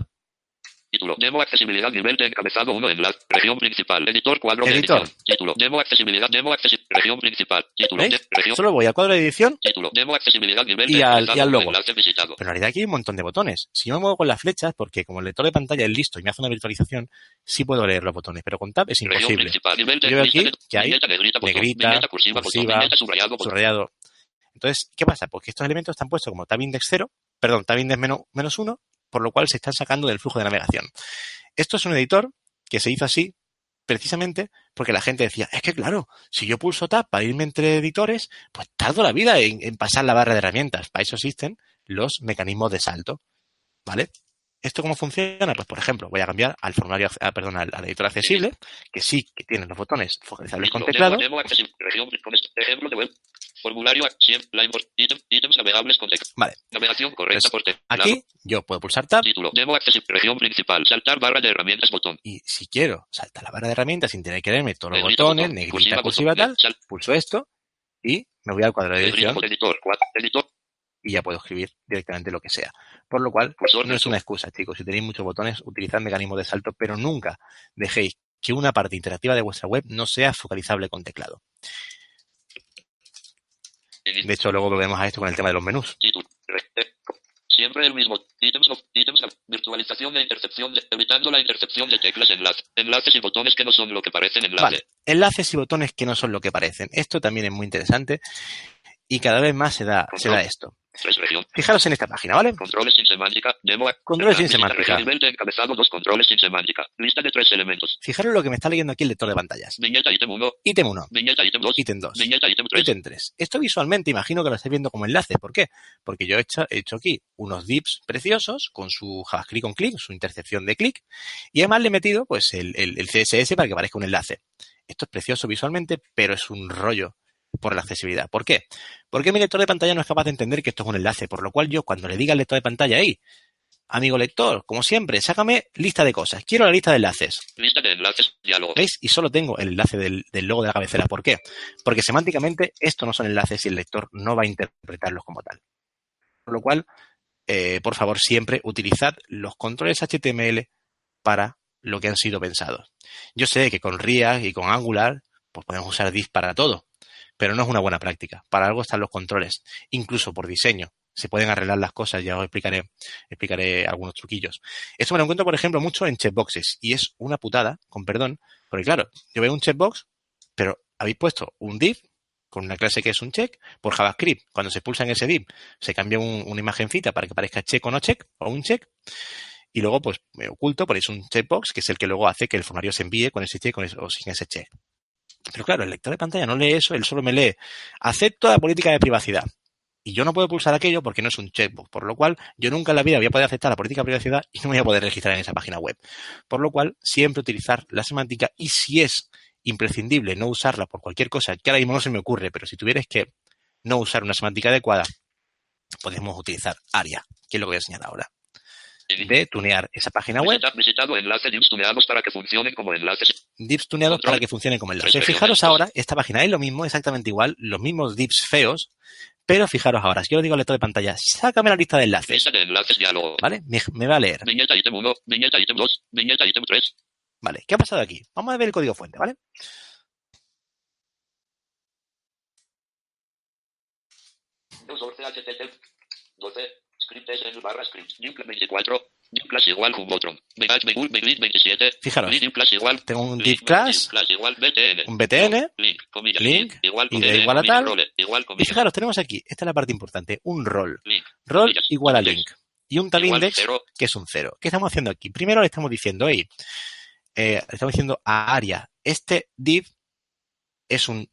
título, demo accesibilidad, nivel de encabezado 1 enlace, región principal, editor, cuadro
Editor.
de edición, título, demo accesibilidad, demo accesibilidad, región principal, título, de- región,
Solo voy al cuadro de edición
título, demo accesibilidad, nivel
Y
de
al- y al logo.
enlace visitado.
Pero en realidad aquí hay un montón de botones. Si yo me muevo con las flechas, porque como el lector de pantalla es listo y me hace una virtualización, sí puedo leer los botones, pero con Tab es imposible.
nivel de
Yo veo aquí que hay
negrita, cursiva, botón,
cursiva,
subrayado.
Subrayado. Entonces, ¿qué pasa? Pues que estos elementos están puestos como tab index 0, perdón, tab index menos, menos 1, por lo cual se están sacando del flujo de navegación. Esto es un editor que se hizo así precisamente porque la gente decía, es que claro, si yo pulso tab para irme entre editores, pues tardo la vida en, en pasar la barra de herramientas. Para eso existen los mecanismos de salto. ¿Vale? ¿Esto cómo funciona? Pues, por ejemplo, voy a cambiar al formulario, ah, perdón, al, al editor accesible, que sí que tiene los botones focalizables con teclado.
Formulario, la import, ítem- ítems navegables con.
Vale.
Navegación correcta
Pues,
por teclado.
Aquí yo puedo pulsar tab
Título, demo accesible, región principal, saltar barra de herramientas, botón.
y si quiero saltar la barra de herramientas sin tener que leerme todos los
Negrita,
botones,
botón,
negrita,
cursiva,
cursiva,
botón,
tal,
sal-
pulso esto y me voy al cuadro de edición
editor, cuadro, editor,
y ya puedo escribir directamente lo que sea. Por lo cual,
cursor,
no es una excusa, chicos. Si tenéis muchos botones, utilizad mecanismos de salto, pero nunca dejéis que una parte interactiva de vuestra web no sea focalizable con teclado. De hecho, luego volvemos a esto con el tema de los menús.
Siempre el mismo. Ítems, ítems, virtualización de intercepción, de, evitando la intercepción de teclas, enlace, enlaces y botones que no son lo que parecen enlace.
Vale, enlaces y botones que no son lo que parecen. Esto también es muy interesante y cada vez más se da, se da esto. Fijaros en esta página, ¿vale?
Controles sin semántica. Demo.
Controles sin semántica.
Encabezado, dos controles sin semántica. Lista de tres elementos.
Fijaros lo que me está leyendo aquí el lector de pantallas.
Viñeta ítem 1.
Ítem 1.
Viñeta ítem 2.
Ítem 2.
Viñeta ítem 3.
Ítem 3. Esto visualmente imagino que lo estáis viendo como enlace. ¿Por qué? Porque yo he hecho, he hecho aquí unos dips preciosos con su JavaScript con clic, su intercepción de clic, y además le he metido pues el, el, el CSS para que parezca un enlace. Esto es precioso visualmente, pero es un rollo por la accesibilidad. ¿Por qué? Porque mi lector de pantalla no es capaz de entender que esto es un enlace, por lo cual yo cuando le diga al lector de pantalla ahí, amigo lector, como siempre, sácame lista de cosas. Quiero la lista de enlaces.
Lista de enlaces, diálogo.
¿Veis? Y solo tengo el enlace del, del logo de la cabecera. ¿Por qué? Porque semánticamente esto no son enlaces y el lector no va a interpretarlos como tal. Por lo cual, eh, por favor, siempre utilizad los controles HTML para lo que han sido pensados. Yo sé que con React y con Angular, pues podemos usar div para todo pero no es una buena práctica. Para algo están los controles, incluso por diseño. Se pueden arreglar las cosas, ya os explicaré, explicaré algunos truquillos. Esto me lo encuentro, por ejemplo, mucho en checkboxes y es una putada, con perdón, porque claro, yo veo un checkbox, pero habéis puesto un div con una clase que es un check por JavaScript. Cuando se pulsa en ese div, se cambia un, una imagencita para que parezca check o no check, o un check. Y luego, pues, me oculto, ponéis un checkbox, que es el que luego hace que el formulario se envíe con ese check o sin ese check. Pero claro, el lector de pantalla no lee eso, él solo me lee acepto la política de privacidad. Y yo no puedo pulsar aquello porque no es un checkbox, por lo cual yo nunca en la vida voy a poder aceptar la política de privacidad y no voy a poder registrar en esa página web. Por lo cual, siempre utilizar la semántica y si es imprescindible no usarla por cualquier cosa, que ahora mismo no se me ocurre, pero si tuvieras que no usar una semántica adecuada, podemos utilizar ARIA, que es lo que voy a enseñar ahora de tunear esa página web.
Visitado enlace divs tuneados para que funcionen como enlaces.
Divs tuneados para que funcionen como enlaces. Fijaros ahora, esta página es lo mismo, exactamente igual, los mismos divs feos, pero fijaros ahora, si yo le digo al lector de pantalla, sácame la lista de enlaces.
Lista de enlaces diálogo.
¿Vale? Me, me, va a leer.
Viñeta ítem 1, viñeta ítem 2, viñeta ítem 3.
Vale, ¿qué ha pasado aquí? Vamos a ver el código fuente, ¿vale?
HTTP 12 Script SN barra script. New 24. New class igual un botón. Megad megul megrid 27.
Fijaros.
New class igual.
Tengo un div class.
class igual BTN.
Un BTN.
Link. Comilla.
Link.
Igual
Y de igual a tal.
Role, igual
Y
comilla.
fijaros, tenemos aquí, esta es la parte importante, un rol.
Link.
Rol
comillas,
igual a link. Y un tal index
cero.
que es un cero. ¿Qué estamos haciendo aquí? Primero le estamos diciendo, hey, eh, le estamos diciendo a Aria, este div es un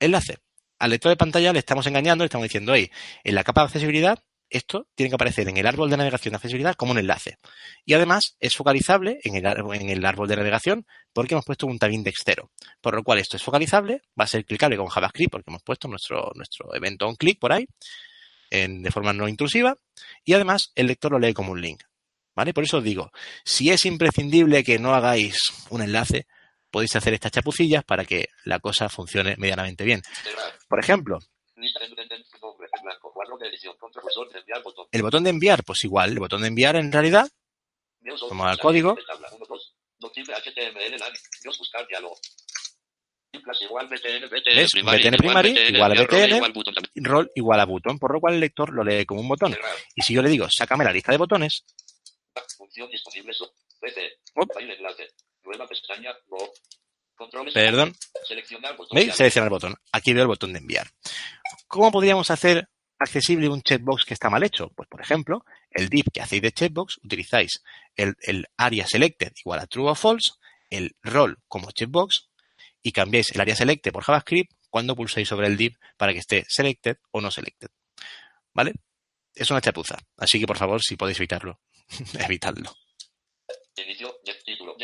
enlace. Al lector de pantalla le estamos engañando, le estamos diciendo, hey, en la capa de accesibilidad, esto tiene que aparecer en el árbol de navegación de accesibilidad como un enlace. Y además es focalizable en el, ar- en el árbol de navegación porque hemos puesto un tag index cero. Por lo cual esto es focalizable, va a ser clicable con JavaScript porque hemos puesto nuestro, nuestro evento on click por ahí, en- de forma no intrusiva. Y además el lector lo lee como un link. ¿Vale? Por eso os digo, si es imprescindible que no hagáis un enlace, podéis hacer estas chapucillas para que la cosa funcione medianamente bien. Por ejemplo, el botón de enviar, pues igual, el botón de enviar en realidad, al
Tabla,
código.
BTN
¿Ves?
primary
BTN primary igual a BTN. rol igual a botón, por lo cual el lector lo lee como un botón. Y si yo le digo, sácame la lista de botones, perdón,
Seleccionar botón.
¿veis?
diálogo.
Selecciona el botón. Aquí veo el botón de enviar. ¿Cómo podríamos hacer accesible un checkbox que está mal hecho? Pues, por ejemplo, el div que hacéis de checkbox, utilizáis el, el area selected igual a true o false, el rol como checkbox, y cambiáis el área selected por JavaScript cuando pulséis sobre el div para que esté selected o no selected. ¿Vale? Es una chapuza. Así que, por favor, si podéis evitarlo, evitadlo.
Inicio, título,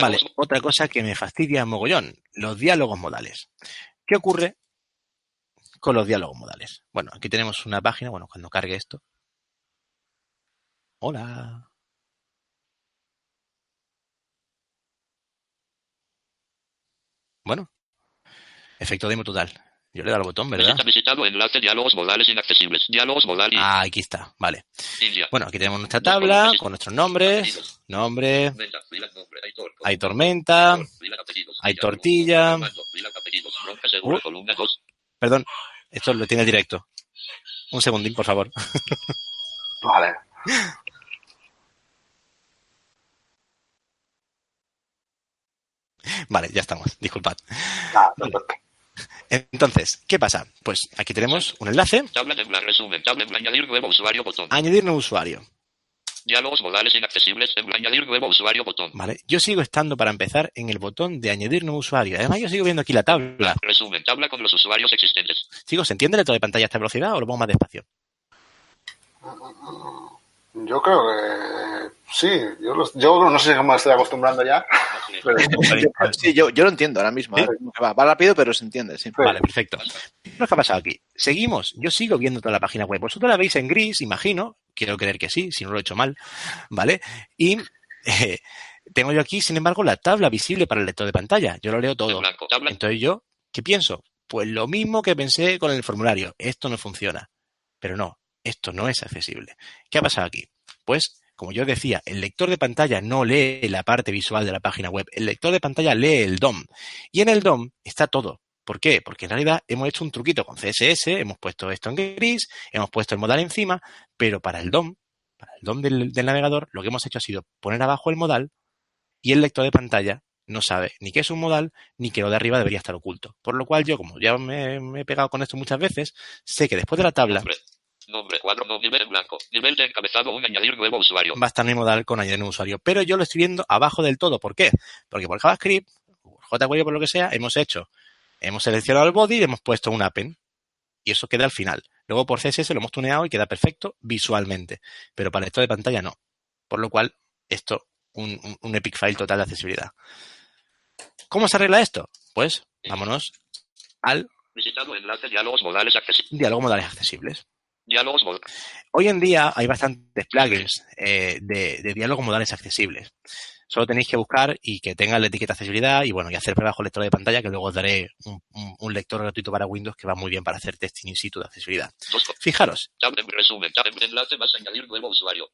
Vale, otra cosa que me fastidia mogollón, los diálogos modales. ¿Qué ocurre con los diálogos modales? Bueno, aquí tenemos una página, bueno, cuando cargue esto. Hola. Bueno, efecto demo total. Yo le he dado al botón, ¿verdad?
Visita visitado enlace diálogos modales inaccesibles. Diálogos modales.
Ah, aquí está, vale.
India.
Bueno, aquí tenemos nuestra tabla con nuestros nombres. Nombre, hay tormenta, hay tortilla. Uh.
columna 2.
Perdón, esto lo tiene el directo. Un segundín, por favor.
Vale.
Vale, ya estamos, disculpad.
Ah, perfecto.
Entonces, ¿qué pasa? Pues aquí tenemos un enlace,
Tabla de blanco, resumen, tabla añadir nuevo usuario, botón.
añadir nuevo usuario.
Diálogos modales inaccesibles, añadir nuevo usuario, botón.
Vale, yo sigo estando para empezar en el botón de añadir nuevo usuario. Además, yo sigo viendo aquí la tabla.
Resumen, tabla con los usuarios existentes.
Chicos, ¿se entiende el lector de pantalla a esta velocidad o lo pongo más despacio?
Yo creo que sí. Yo, los- yo no sé cómo me estoy acostumbrando ya. Pero,
Sí, yo, yo lo entiendo ahora mismo.
¿Sí?
¿eh? Va, va rápido, pero se entiende, sí.
Vale, perfecto. ¿Qué ha pasado aquí? Seguimos. Yo sigo viendo toda la página web. Vosotros la veis en gris, imagino. Quiero creer que sí, si no lo he hecho mal. ¿Vale? Y eh, tengo yo aquí, sin embargo, la tabla visible para el lector de pantalla. Yo lo leo todo. Entonces yo, ¿qué pienso? Pues lo mismo que pensé con el formulario. Esto no funciona. Pero no, esto no es accesible. ¿Qué ha pasado aquí? Pues, como yo decía, el lector de pantalla no lee la parte visual de la página web. El lector de pantalla lee el DOM. Y en el DOM está todo. ¿Por qué? Porque en realidad hemos hecho un truquito con CSS, hemos puesto esto en gris, hemos puesto el modal encima, pero para el DOM, para el DOM del, navegador, lo que hemos hecho ha sido poner abajo el modal y el lector de pantalla no sabe ni qué es un modal ni que lo de arriba debería estar oculto. Por lo cual yo, como ya me, me he pegado con esto muchas veces, sé que después de la tabla
Nombre. Cuadro, no, nivel en blanco. Nivel de encabezado, un añadir nuevo usuario.
va a estar mi modal con añadir un usuario. Pero yo lo estoy viendo abajo del todo. ¿Por qué? Porque por JavaScript, por jQuery, por lo que sea, hemos hecho, hemos seleccionado el body y hemos puesto un append. Y eso queda al final. Luego por CSS lo hemos tuneado y queda perfecto visualmente. Pero para esto de pantalla no. Por lo cual, esto, un, un- un epic file total de accesibilidad. ¿Cómo se arregla esto? Pues vámonos al
enlace diálogos modales accesibles.
diálogo modales accesibles.
Diálogos.
Hoy en día hay bastantes plugins eh, de, de diálogo modales accesibles. Solo tenéis que buscar y que tengan la etiqueta accesibilidad y bueno, y hacer pruebas con lector de pantalla que luego os daré un, un- un lector gratuito para Windows que va muy bien para hacer testing in situ de accesibilidad. Fijaros,
en resumen, en añadir nuevo usuario.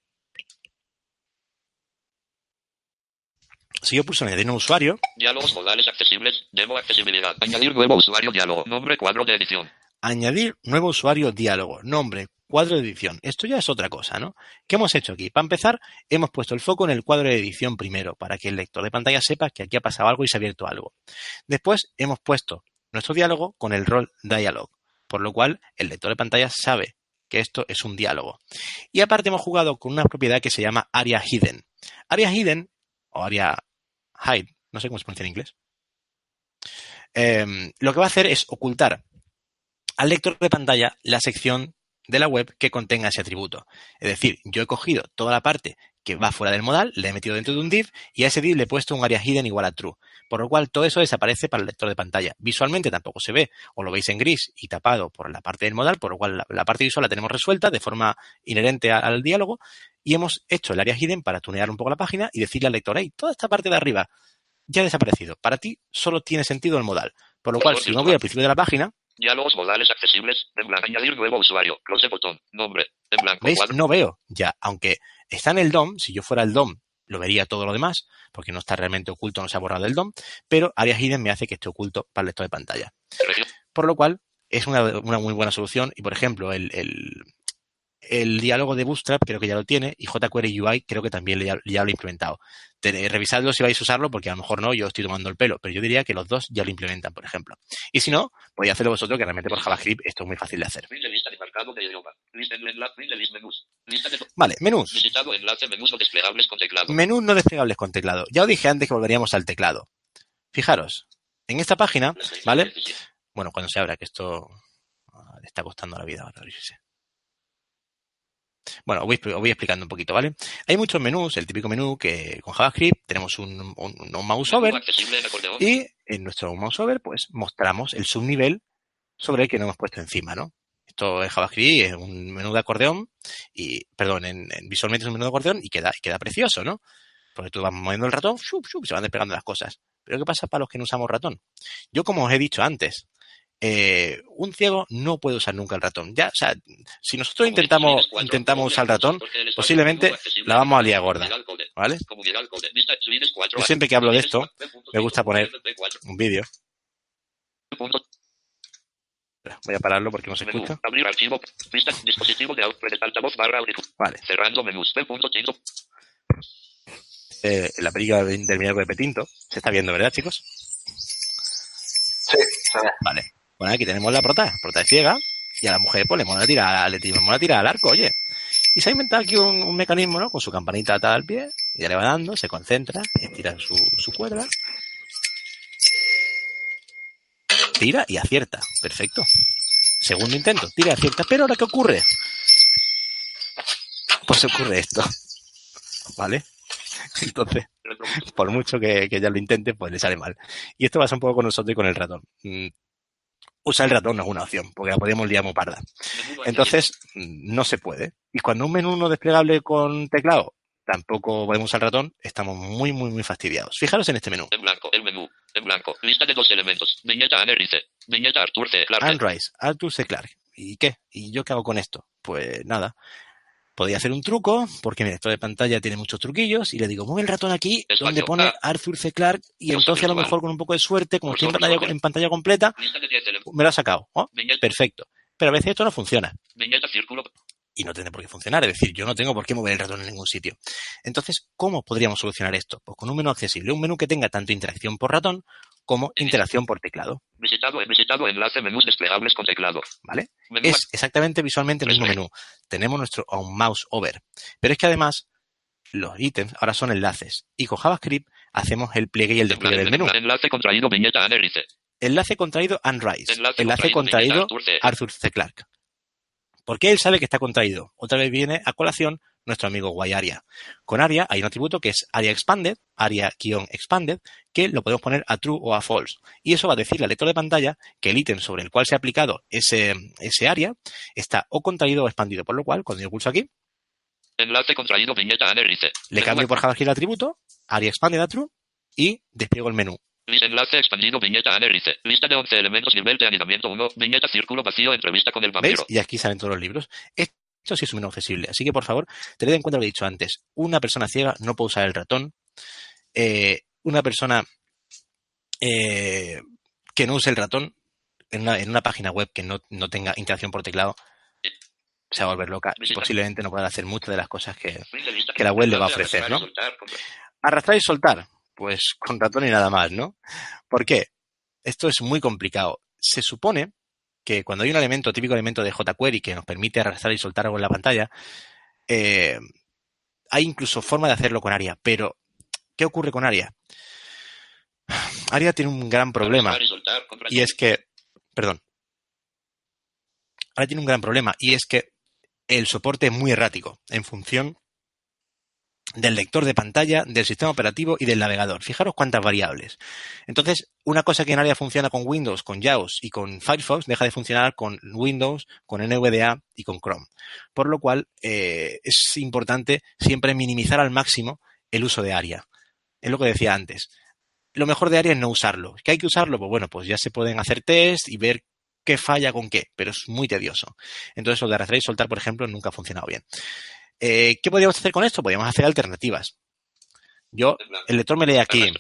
si yo pulso añadir un usuario,
Diálogos modales accesibles. Demo accesibilidad. Añadir nuevo usuario diálogo. Nombre cuadro de edición.
Añadir nuevo usuario diálogo, nombre, cuadro de edición. Esto ya es otra cosa, ¿no? ¿Qué hemos hecho aquí? Para empezar, hemos puesto el foco en el cuadro de edición primero, para que el lector de pantalla sepa que aquí ha pasado algo y se ha abierto algo. Después hemos puesto nuestro diálogo con el rol dialog, por lo cual el lector de pantalla sabe que esto es un diálogo. Y aparte hemos jugado con una propiedad que se llama area hidden. Area hidden, o area hide, no sé cómo se pronuncia en inglés, eh, lo que va a hacer es ocultar al lector de pantalla la sección de la web que contenga ese atributo. Es decir, yo he cogido toda la parte que va fuera del modal, le he metido dentro de un div y a ese div le he puesto un area hidden igual a true. Por lo cual todo eso desaparece para el lector de pantalla. Visualmente tampoco se ve, o lo veis en gris y tapado por la parte del modal, por lo cual la, la parte visual la tenemos resuelta de forma inherente a- al diálogo y hemos hecho el area hidden para tunear un poco la página y decirle al lector, hey, toda esta parte de arriba ya ha desaparecido. Para ti solo tiene sentido el modal. Por lo cual, si no voy al principio de la página,
Diálogos modales accesibles. En blanco. Añadir nuevo usuario. Close botón. Nombre. En blanco. Cuadro.
No veo ya, aunque está en el DOM, si yo fuera el DOM, lo vería todo lo demás, porque no está realmente oculto, no se ha borrado el DOM, pero Area Hidden me hace que esté oculto para el lector de pantalla. Por lo cual, es una, una muy buena solución y, por ejemplo, el, el, el diálogo de Bootstrap creo que ya lo tiene y jQuery UI creo que también ya, ya lo he implementado. Te- revisadlo si vais a usarlo porque a lo mejor no, yo estoy tomando el pelo, pero yo diría que los dos ya lo implementan, por ejemplo. Y si no, podéis hacerlo vosotros, que realmente por JavaScript esto es muy fácil de hacer. Vale, menús.
menús no desplegables con teclado.
Menús no desplegables con teclado. Ya os dije antes que volveríamos al teclado. Fijaros, en esta página, ¿vale? Bueno, cuando se abra, que esto ah, le está costando la vida ahora. Bueno, os voy, os voy explicando un poquito, ¿vale? Hay muchos menús, el típico menú que con JavaScript tenemos un, un, un mouse over
Accesible en acordeón.
y en nuestro mouse over pues mostramos el subnivel sobre el que no hemos puesto encima, ¿no? Esto es JavaScript, es un menú de acordeón y, perdón, en, en- visualmente es un menú de acordeón y queda, y queda precioso, ¿no? Porque tú vas moviendo el ratón, shup, shup, se van despegando las cosas. Pero ¿qué pasa para los que no usamos ratón? Yo, como os he dicho antes, eh, un ciego no puede usar nunca el ratón. Ya, o sea, si nosotros intentamos, intentamos usar el ratón, posiblemente la vamos a liar gorda. ¿Vale? Yo siempre que hablo de esto, me gusta poner un vídeo. Voy a pararlo porque no se escucha.
Abrir archivo. Vista. Dispositivo de. Altavoz barra.
Vale.
Cerrando menús. Tinto.
Eh, la película de- del miércoles de Petinto. Se está viendo, ¿verdad, chicos?
Sí, se ve.
Vale. Bueno, aquí tenemos la prota. Prota es ciega. Y a la mujer, pues, le mola tirar, le mola tirar al arco, oye. Y se ha inventado aquí un, mecanismo, ¿no? Con su campanita atada al pie. Y ya le va dando, se concentra, estira su, su cuerda. Tira y acierta. Perfecto. Segundo intento. Tira y acierta. Pero ahora, ¿qué ocurre? Pues ocurre esto. ¿Vale? Entonces, por mucho que, que ella lo intente, pues le sale mal. Y esto pasa un poco con nosotros y con el ratón. Usar el ratón no es una opción, porque la podemos liar muy parda. Entonces, no se puede. Y cuando un menú no desplegable con teclado tampoco podemos usar el ratón, estamos muy, muy, muy fastidiados. Fijaros en este menú.
En blanco. El menú. En blanco. Lista de dos elementos. Viñeta Anerice. Viñeta Artur C. Clarke.
Andrise, Arthur C. Clarke. ¿Y qué? ¿Y yo qué hago con esto? Pues nada. Podría hacer un truco, porque mi lector de pantalla tiene muchos truquillos, y le digo, mueve el ratón aquí, donde pone. Arthur C. Clarke, y entonces a lo mejor con un poco de suerte, como estoy en pantalla, en pantalla completa,
Lista de 10 elementos.
me lo ha sacado. ¿oh? Perfecto. Pero a veces esto no funciona.
Viñeta Círculo.
Y no tiene por qué funcionar. Es decir, yo no tengo por qué mover el ratón en ningún sitio. Entonces, ¿cómo podríamos solucionar esto? Pues con un menú accesible, un menú que tenga tanto interacción por ratón como interacción por teclado,
Visitado. Visitado. Enlace. Menús desplegables con teclado.
¿vale?
Menú.
Es exactamente visualmente el mismo menú. Tenemos nuestro on mouse over. Pero es que además, los ítems ahora son enlaces. Y con JavaScript hacemos el pliegue y el despliegue del menú.
Enlace contraído. Viñeta.
Enlace contraído Unrise.
Enlace
Enlace
contraído,
contraído
Viñeta Arthur C.
Arthur C. Clarke. ¿Por qué él sabe que está contraído? Otra vez viene a colación nuestro amigo YAria. Con ARIA hay un atributo que es ARIA Expanded, ARIA-Expanded, que lo podemos poner a True o a False. Y eso va a decirle al lector de pantalla que el ítem sobre el cual se ha aplicado ese, ese ARIA está o contraído o expandido. Por lo cual, cuando yo pulso aquí,
Enlace contraído. Viñeta
le cambio por JavaScript el atributo, ARIA Expanded a True, y despliego el menú.
Enlace expandido. Viñeta Anerice. Lista de 11 elementos. Nivel de animamiento 1. Viñeta círculo vacío. Entrevista con el
¿Veis?
vampiro.
Y aquí salen todos los libros. Esto sí es un menú accesible. Así que, por favor, tened en cuenta lo que he dicho antes. Una persona ciega no puede usar el ratón. Eh, una persona eh, que no use el ratón en una, en una página web que no, no tenga interacción por teclado se va a volver loca y posiblemente no pueda hacer muchas de las cosas que... Que la web le va a ofrecer, ¿no? Arrastrar y soltar. Pues con ratón y nada más, ¿no? ¿Por qué? Esto es muy complicado. Se supone que cuando hay un elemento, típico elemento de jQuery que nos permite arrastrar y soltar algo en la pantalla, eh, hay incluso forma de hacerlo con ARIA. Pero, ¿qué ocurre con ARIA? ARIA tiene un gran problema
y soltar.
Y es que, perdón, ahora tiene un gran problema y es que el soporte es muy errático en función del lector de pantalla, del sistema operativo y del navegador. Fijaros cuántas variables. Entonces, una cosa que en área funciona con Windows, con JAWS y con Firefox deja de funcionar con Windows, con NVDA y con Chrome. Por lo cual, eh, es importante siempre minimizar al máximo el uso de ARIA. Es lo que decía antes. Lo mejor de ARIA es no usarlo. ¿Que hay que usarlo? Pues bueno, pues ya se pueden hacer test y ver qué falla con qué, pero es muy tedioso. Entonces, lo de arrastrar y soltar, por ejemplo, nunca ha funcionado bien. Eh, ¿Qué podríamos hacer con esto? Podríamos hacer alternativas. Yo, el lector me lee aquí.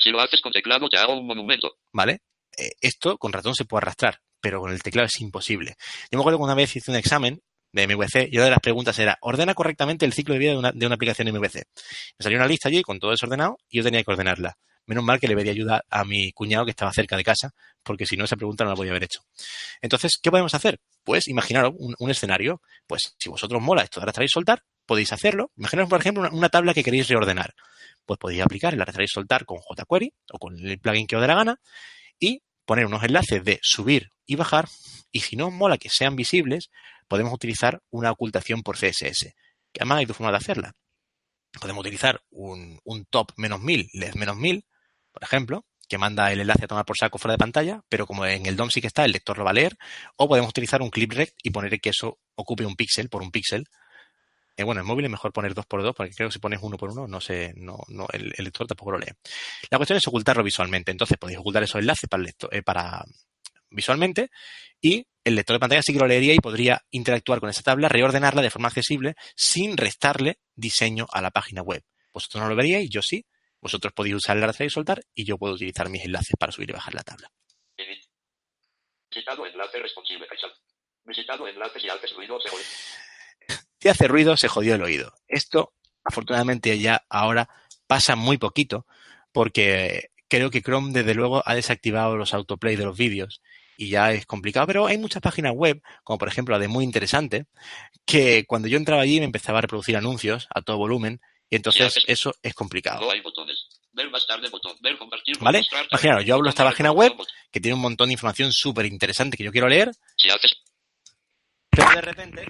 Si lo haces con teclado, te hago un monumento.
¿vale? Eh, esto con ratón se puede arrastrar, pero con el teclado es imposible. Yo me acuerdo que una vez hice un examen de MVC y una de las preguntas era, ordena correctamente el ciclo de vida de una, de una aplicación MVC. Me salió una lista allí con todo desordenado y yo tenía que ordenarla. Menos mal que le pedí ayuda a mi cuñado que estaba cerca de casa, porque si no esa pregunta no la podía haber hecho. Entonces, ¿qué podemos hacer? Pues imaginaros un, escenario. Pues si vosotros mola esto de arrastrar y soltar, podéis hacerlo. Imaginaos, por ejemplo, una, tabla que queréis reordenar. Pues podéis aplicar el arrastrar y soltar con jQuery o con el plugin que os dé la gana y poner unos enlaces de subir y bajar. Y si no os mola que sean visibles, podemos utilizar una ocultación por CSS. Que además hay dos formas de hacerla. Podemos utilizar un, un top menos 1000, led menos 1000, por ejemplo, que manda el enlace a tomar por saco fuera de pantalla, pero como en el DOM sí que está, el lector lo va a leer. O podemos utilizar un clip rect y poner que eso ocupe un píxel por un píxel. Eh, bueno, en móvil es mejor poner 2 por 2 porque creo que si pones uno por uno, no sé, no, no, el, el lector tampoco lo lee. La cuestión es ocultarlo visualmente. Entonces podéis ocultar esos enlaces para, el lector, eh, para, visualmente y el lector de pantalla sí que lo leería y podría interactuar con esa tabla, reordenarla de forma accesible sin restarle diseño a la página web. Vosotros no lo veríais, yo sí. Vosotros podéis usar el enlace y soltar y yo puedo utilizar mis enlaces para subir y bajar la tabla.
Visitado enlace responsive. Visitado enlace si hace ruido se jodió.
Si hace ruido, se jodió el oído. Esto, afortunadamente, ya ahora pasa muy poquito porque creo que Chrome, desde luego, ha desactivado los autoplay de los vídeos y ya es complicado, pero hay muchas páginas web, como por ejemplo la de Muy Interesante, que cuando yo entraba allí me empezaba a reproducir anuncios a todo volumen y entonces eso es complicado.
Hay botones. Ver más tarde botón. Ver compartir.
¿Vale?
mostrar,
Imaginaros, yo hablo de esta página web que tiene un montón de información súper interesante que yo quiero leer,
Si haces
pero de repente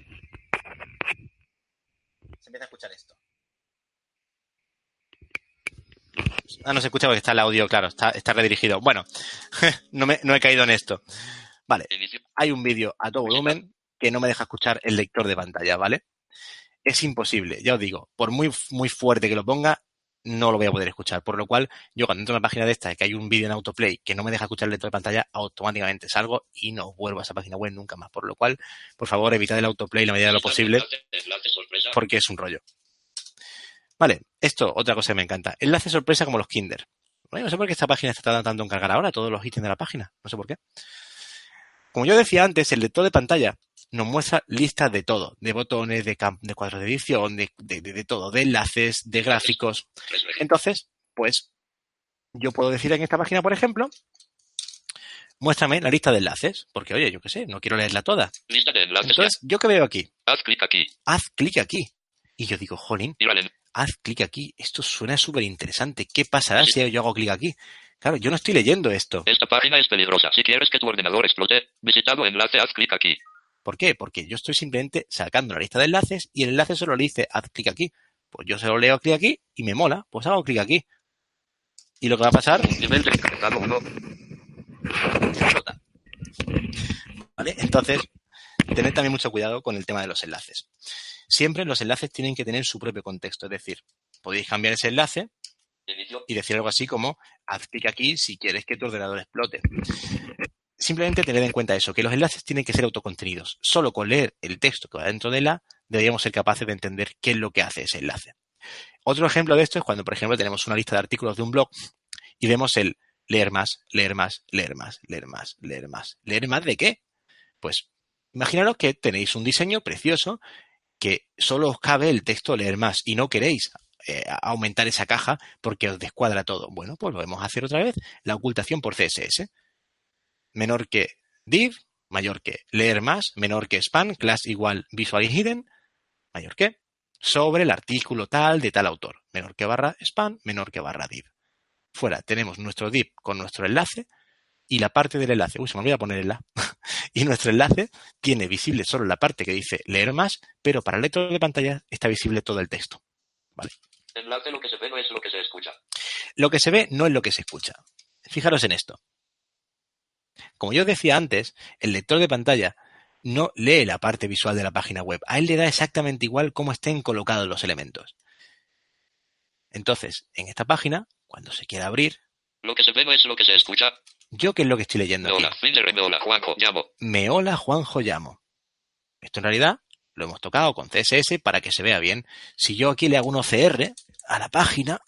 se empieza a escuchar esto. Ah, no se escucha porque está el audio, claro, está, está redirigido. Bueno, no, me- no he caído en esto. Vale, hay un vídeo a todo volumen que no me deja escuchar el lector de pantalla, ¿vale? Es imposible, ya os digo, por muy, muy fuerte que lo ponga, no lo voy a poder escuchar. Por lo cual, yo cuando entro en una página de esta que hay un vídeo en autoplay que no me deja escuchar el lector de pantalla, automáticamente salgo y no vuelvo a esa página web nunca más. Por lo cual, por favor, evitad el autoplay la medida de lo posible porque es un rollo. Vale, esto, otra cosa que me encanta. Enlace sorpresa como los Kinder. Bueno, no sé por qué esta página está tardando tanto en cargar ahora, todos los ítems de la página. No sé por qué. Como yo decía antes, el lector de pantalla nos muestra listas de todo, de botones, de, de cuadros de edición, de, de- todo, de enlaces, de gráficos. Entonces, pues, yo puedo decir en esta página, por ejemplo, muéstrame la lista de enlaces, porque oye, yo qué sé, no quiero leerla toda.
Lista de enlaces.
Entonces, ¿yo qué veo aquí?
Haz clic aquí.
Haz clic aquí. Y yo digo, jolín, haz clic aquí. Esto suena súper interesante. ¿Qué pasará si yo hago clic aquí? Claro, yo no estoy leyendo esto.
Esta página es peligrosa. Si quieres que tu ordenador explote, visitado enlace, haz clic aquí.
¿Por qué? Porque yo estoy simplemente sacando la lista de enlaces y el enlace solo le dice haz clic aquí. Pues yo solo leo clic aquí y me mola, pues hago clic aquí. Y lo que va a pasar
Nivel de encabezado 1.
explota. ¿Vale? Entonces, tened también mucho cuidado con el tema de los enlaces. Siempre los enlaces tienen que tener su propio contexto, es decir, podéis cambiar ese enlace y decir algo así como haz clic aquí si quieres que tu ordenador explote. Simplemente tened en cuenta eso, que los enlaces tienen que ser autocontenidos. Solo con leer el texto que va dentro de la, deberíamos ser capaces de entender qué es lo que hace ese enlace. Otro ejemplo de esto es cuando, por ejemplo, tenemos una lista de artículos de un blog y vemos el leer más, leer más, leer más, leer más, leer más. ¿Leer más de qué? Pues imaginaros que tenéis un diseño precioso que solo os cabe el texto leer más y no queréis eh, aumentar esa caja porque os descuadra todo. Bueno, pues volvemos a hacer otra vez la ocultación por CSS. Menor que div, mayor que leer más, menor que span, class igual visual hidden, mayor que sobre el artículo tal de tal autor, menor que barra span, menor que barra div. Fuera tenemos nuestro div con nuestro enlace y la parte del enlace, uy, se me olvida ponerla, y nuestro enlace tiene visible solo la parte que dice leer más, pero para el lector de pantalla está visible todo el texto.
Enlace lo que se ve no es lo que se escucha.
Lo que se ve no es lo que se escucha. Fijaros en esto. Como yo decía antes, el lector de pantalla no lee la parte visual de la página web. A él le da exactamente igual cómo estén colocados los elementos. Entonces, en esta página, cuando se quiera abrir,
Lo que se ve no es lo que se escucha.
¿yo qué es lo que estoy leyendo
Me
aquí?
hola. Me hola. Juanjo. Llamo.
Me hola Juanjo llamo. Esto en realidad lo hemos tocado con CSS para que se vea bien. Si yo aquí le hago un OCR a la página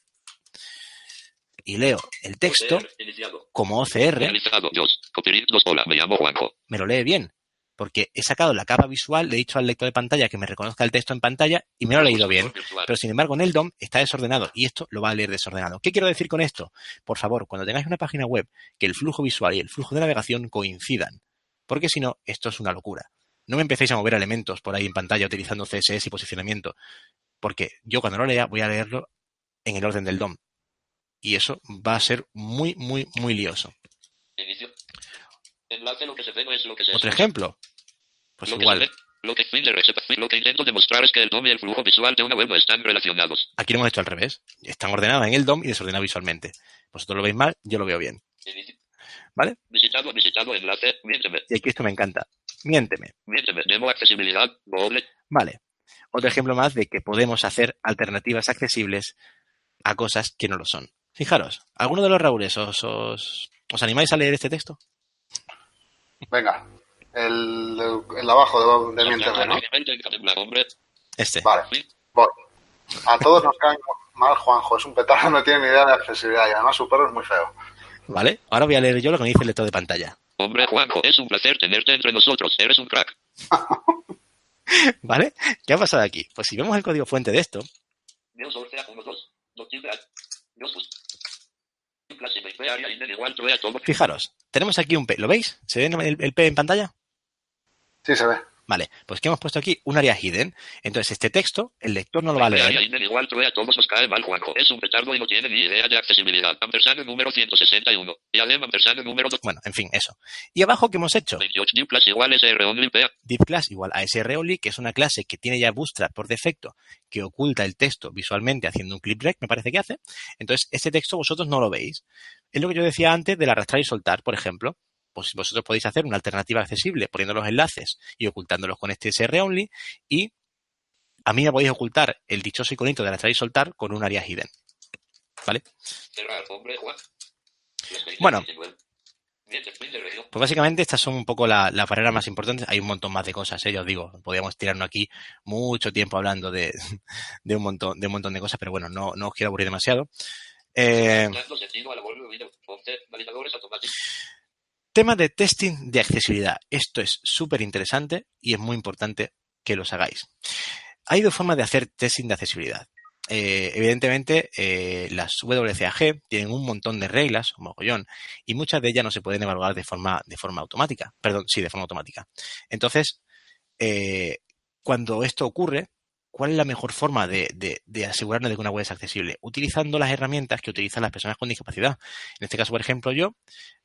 y leo el texto
OCR
como OCR.
Hola. Me llamo Juanjo.
me lo lee bien. Porque he sacado la capa visual, le he dicho al lector de pantalla que me reconozca el texto en pantalla y me lo ha leído bien.
Virtual.
Pero sin embargo, en el DOM está desordenado y esto lo va a leer desordenado. ¿Qué quiero decir con esto? Por favor, cuando tengáis una página web, que el flujo visual y el flujo de navegación coincidan. Porque si no, esto es una locura. No me empecéis a mover elementos por ahí en pantalla utilizando CSS y posicionamiento. Porque yo cuando lo lea voy a leerlo en el orden del DOM. Y eso va a ser muy, muy, muy lioso.
Inicio. Enlace lo que se ve no es lo que se
Otro ejemplo. Pues
lo
igual.
Que se ve, lo que Lo que intento demostrar es que el DOM y el flujo visual de una web están relacionados.
Aquí lo hemos hecho al revés. Están ordenados en el DOM y desordenados visualmente. Vosotros lo veis mal, yo lo veo bien.
Inicio.
¿Vale?
Visitado, visitado, enlace, miénteme,
Y aquí esto me encanta. Miénteme.
miénteme, demo accesibilidad, doble,
Vale. Otro ejemplo más de que podemos hacer alternativas accesibles a cosas que no lo son. Fijaros, ¿alguno de los Raules os, os, os animáis a leer este texto?
Venga, el, el de abajo de, de mi internet, ¿no?
Este.
Vale, voy. A todos nos cae mal Juanjo, es un petardo, no tiene ni idea de accesibilidad y además su perro es muy feo.
¿Vale? Ahora voy a leer yo lo que me dice el lector de pantalla.
Hombre, Juanjo, es un placer tenerte entre nosotros. Eres un crack.
¿Vale? ¿Qué ha pasado aquí? Pues si vemos el código fuente de esto,
Pues.
Fijaros, tenemos aquí un P. ¿Lo veis? ¿Se ve el, el P en pantalla?
Sí, se ve.
Vale, pues que hemos puesto aquí un área hidden. Entonces, este texto, el lector no lo va a
Área,
leer.
todos cae mal, Juanjo. Es un petardo y no tiene ni idea de accesibilidad. Ampersand número 161. Y adem ampersand número
Bueno, en fin, eso. Y abajo, ¿qué hemos hecho?
28 div plus igual SR only P.
div class igual a sronly, que es una clase que tiene ya Bootstrap por defecto, que oculta el texto visualmente haciendo un clip rec, me parece que hace. Entonces, este texto vosotros no lo veis. Es lo que yo decía antes del arrastrar y soltar, por ejemplo. Pues vosotros podéis hacer una alternativa accesible poniendo los enlaces y ocultándolos con este sronly y a mí me podéis ocultar el dichoso iconito de arrastrar y soltar con un área hidden. ¿Vale? Bueno. Pues básicamente estas son un poco la- las barreras más importantes. Hay un montón más de cosas, ¿eh? ya os digo. Podríamos tirarnos aquí mucho tiempo hablando de, de un montón de un montón de cosas, pero bueno, no, no os quiero aburrir demasiado. Eh, tema de testing de accesibilidad. Esto es súper interesante y es muy importante que los hagáis. Hay dos formas de hacer testing de accesibilidad. Eh, evidentemente, eh, las WCAG tienen un montón de reglas, un mogollón, y muchas de ellas no se pueden evaluar de forma, de forma automática. Perdón, sí, de forma automática. Entonces, eh, cuando esto ocurre, ¿cuál es la mejor forma de, asegurarnos de que una web es accesible? Utilizando las herramientas que utilizan las personas con discapacidad. En este caso, por ejemplo, yo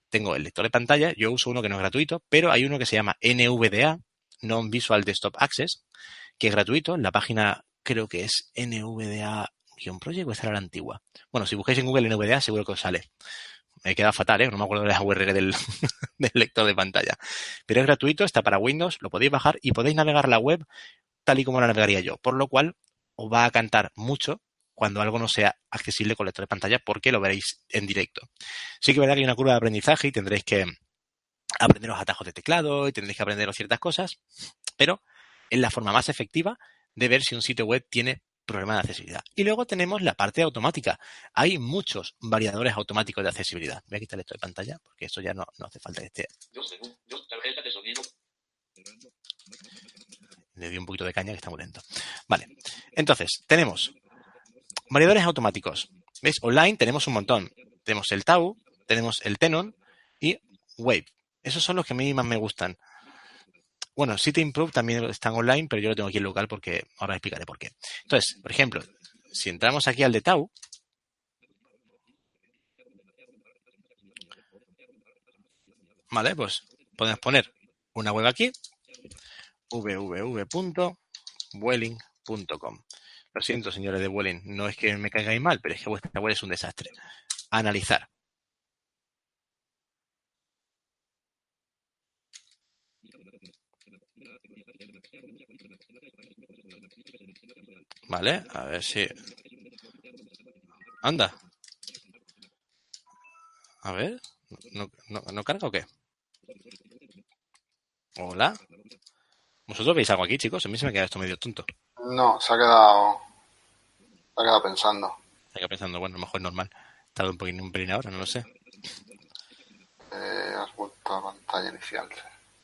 tengo el lector de pantalla, yo uso uno que no es gratuito, pero hay uno que se llama NVDA, Non-Visual Desktop Access, que es gratuito. La página creo que es NVDA-project o esta era la antigua. Bueno, si buscáis en Google NVDA seguro que os sale. Me queda fatal, ¿eh? No me acuerdo de la URL del, del lector de pantalla. Pero es gratuito, está para Windows, lo podéis bajar y podéis navegar la web tal y como la navegaría yo. Por lo cual, os va a cantar mucho cuando algo no sea accesible con lector de pantalla porque lo veréis en directo. Sí que es verdad que hay una curva de aprendizaje y tendréis que aprender los atajos de teclado y tendréis que aprender ciertas cosas, pero es la forma más efectiva de ver si un sitio web tiene problemas de accesibilidad. Y luego tenemos la parte automática. Hay muchos variadores automáticos de accesibilidad. Voy a quitar esto de pantalla porque eso ya no, no hace falta que esté.
Yo, según, yo, tarjeta de sonido.
Le di un poquito de caña que está muy lento. Vale. Entonces, tenemos variadores automáticos. ¿Veis? Online tenemos un montón. Tenemos el Tau, tenemos el Tenon y Wave. Esos son los que a mí más me gustan. Bueno, City Improve también están online, pero yo lo tengo aquí en local porque ahora explicaré por qué. Entonces, por ejemplo, si entramos aquí al de Tau, vale, pues podemos poner una web aquí, www.welling.com. Lo siento, señores de Welling, no es que me caigáis mal, pero es que vuestra web es un desastre. Analizar. Vale, a ver si. Anda. A ver. ¿No, no, no carga o qué? Hola. ¿Vosotros veis algo aquí, chicos? A mí se me queda esto medio tonto.
No, se ha quedado. Se ha quedado pensando.
Estaba pensando, bueno, a lo mejor es normal. Tarda un poquito un pelín ahora, no lo sé.
Eh, has vuelto a pantalla inicial.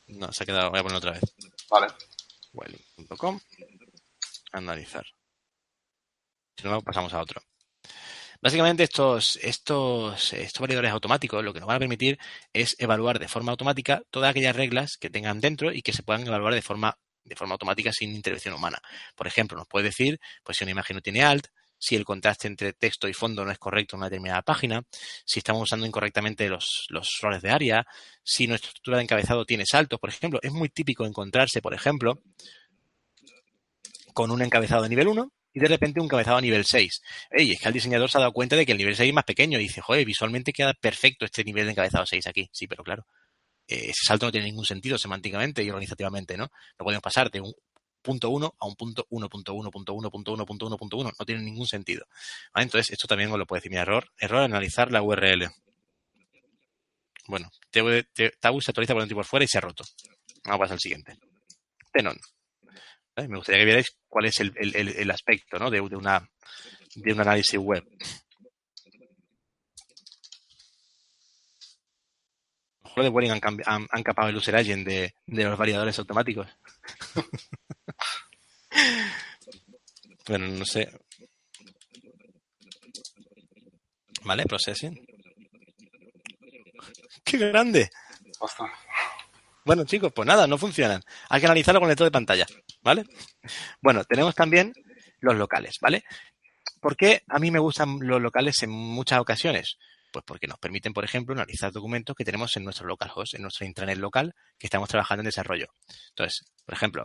No, se ha quedado. Voy a ponerlo otra vez.
Vale.
Welling.com. Analizar. Si no, pasamos a otro. Básicamente estos, estos, estos variadores automáticos lo que nos van a permitir es evaluar de forma automática todas aquellas reglas que tengan dentro y que se puedan evaluar de forma, de forma automática sin intervención humana. Por ejemplo, nos puede decir pues, si una imagen no tiene alt, si el contraste entre texto y fondo no es correcto en una determinada página, si estamos usando incorrectamente los, los roles de área, si nuestra estructura de encabezado tiene saltos, por ejemplo. Es muy típico encontrarse, por ejemplo, con un encabezado de nivel 1 y de repente un encabezado a nivel 6. Ey, es que el diseñador se ha dado cuenta de que el nivel 6 es más pequeño y dice, joder, visualmente queda perfecto este nivel de encabezado 6 aquí. Sí, pero claro, eh, ese salto no tiene ningún sentido semánticamente y organizativamente, ¿no? No podemos pasar de un punto 1 a un punto 1.1.1.1.1.1.1. No tiene ningún sentido. Entonces, esto también os lo puede decir. Mira, error, error analizar la URL. Bueno, te- te- Tabu se actualiza por dentro y por fuera y se ha roto. Vamos a pasar al siguiente. Tenon. Me gustaría que vierais cuál es el, el- el- el aspecto ¿no? de, de una, de un análisis web. De Boring han, han, han capado el user agent de, de los variadores automáticos. bueno, no sé. Vale, processing. ¡Qué grande! Bueno, chicos, pues nada, no funcionan. Hay que analizarlo con el lector de pantalla, ¿vale? Bueno, tenemos también los locales, ¿vale? ¿Por qué a mí me gustan los locales en muchas ocasiones? Pues porque nos permiten, por ejemplo, analizar documentos que tenemos en nuestro localhost, en nuestro intranet local que estamos trabajando en desarrollo. Entonces, por ejemplo,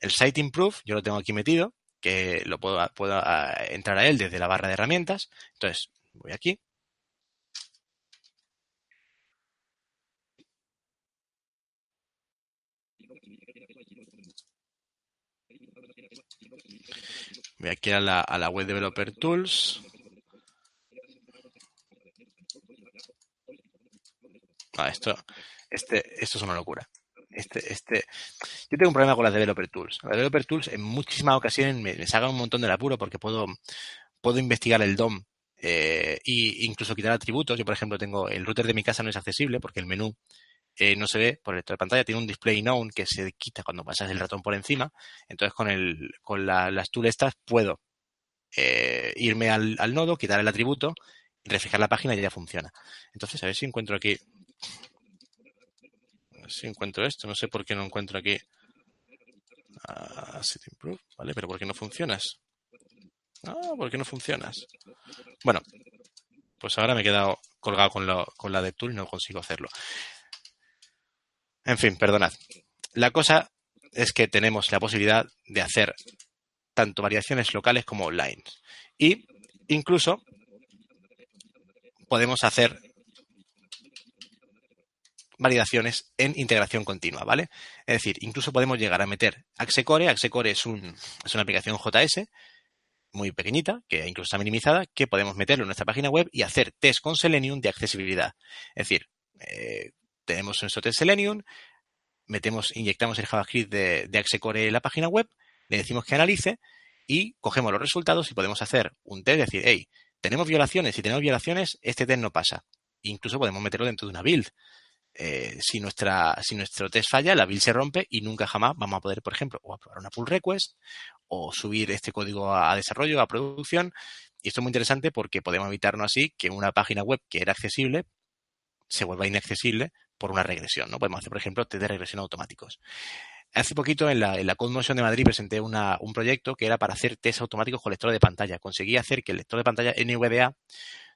el Site Improve, yo lo tengo aquí metido, que lo puedo, puedo ah, entrar a él desde la barra de herramientas. Entonces, voy aquí. Voy aquí a la, a la web Developer Tools. Ah, esto, este, esto es una locura. Este, este, yo tengo un problema con las Developer Tools. Las Developer Tools en muchísimas ocasiones me, me un montón del apuro porque puedo, puedo investigar el DOM eh, e incluso quitar atributos. Yo, por ejemplo, tengo el router de mi casa no es accesible porque el menú eh, no se ve por el lector de pantalla. Tiene un display known que se quita cuando pasas el ratón por encima. Entonces, con, el, con la- las tools estas puedo eh, irme al, al nodo, quitar el atributo, reflejar la página y ya funciona. Entonces, a ver si encuentro aquí. Si encuentro esto. No sé por qué no encuentro aquí. Improve, ¿vale? Pero ¿por qué no funcionas? Ah, ¿por qué no funcionas? Bueno, pues ahora me he quedado colgado con, lo- con la de tool y no consigo hacerlo. En fin, perdonad. La cosa es que tenemos la posibilidad de hacer tanto variaciones locales como online. Y incluso podemos hacer validaciones en integración continua, ¿vale? Es decir, incluso podemos llegar a meter Axecore. Axecore es, un, es una aplicación JS muy pequeñita, que incluso está minimizada, que podemos meterlo en nuestra página web y hacer test con Selenium de accesibilidad. Es decir, eh, tenemos nuestro test Selenium, metemos, inyectamos el JavaScript de, de Axecore en la página web, le decimos que analice y cogemos los resultados y podemos hacer un test, decir, hey, tenemos violaciones, si tenemos violaciones, este test no pasa. Incluso podemos meterlo dentro de una build. Eh, si, nuestra, si nuestro test falla, la build se rompe y nunca jamás vamos a poder, por ejemplo, o aprobar una pull request o subir este código a, desarrollo, a producción. Y esto es muy interesante porque podemos evitarnos así que una página web que era accesible se vuelva inaccesible por una regresión. ¿no? Podemos hacer, por ejemplo, test de regresión automáticos. Hace poquito en la, en de Madrid presenté una, un proyecto que era para hacer test automáticos con lector de pantalla. Conseguí hacer que el lector de pantalla NVDA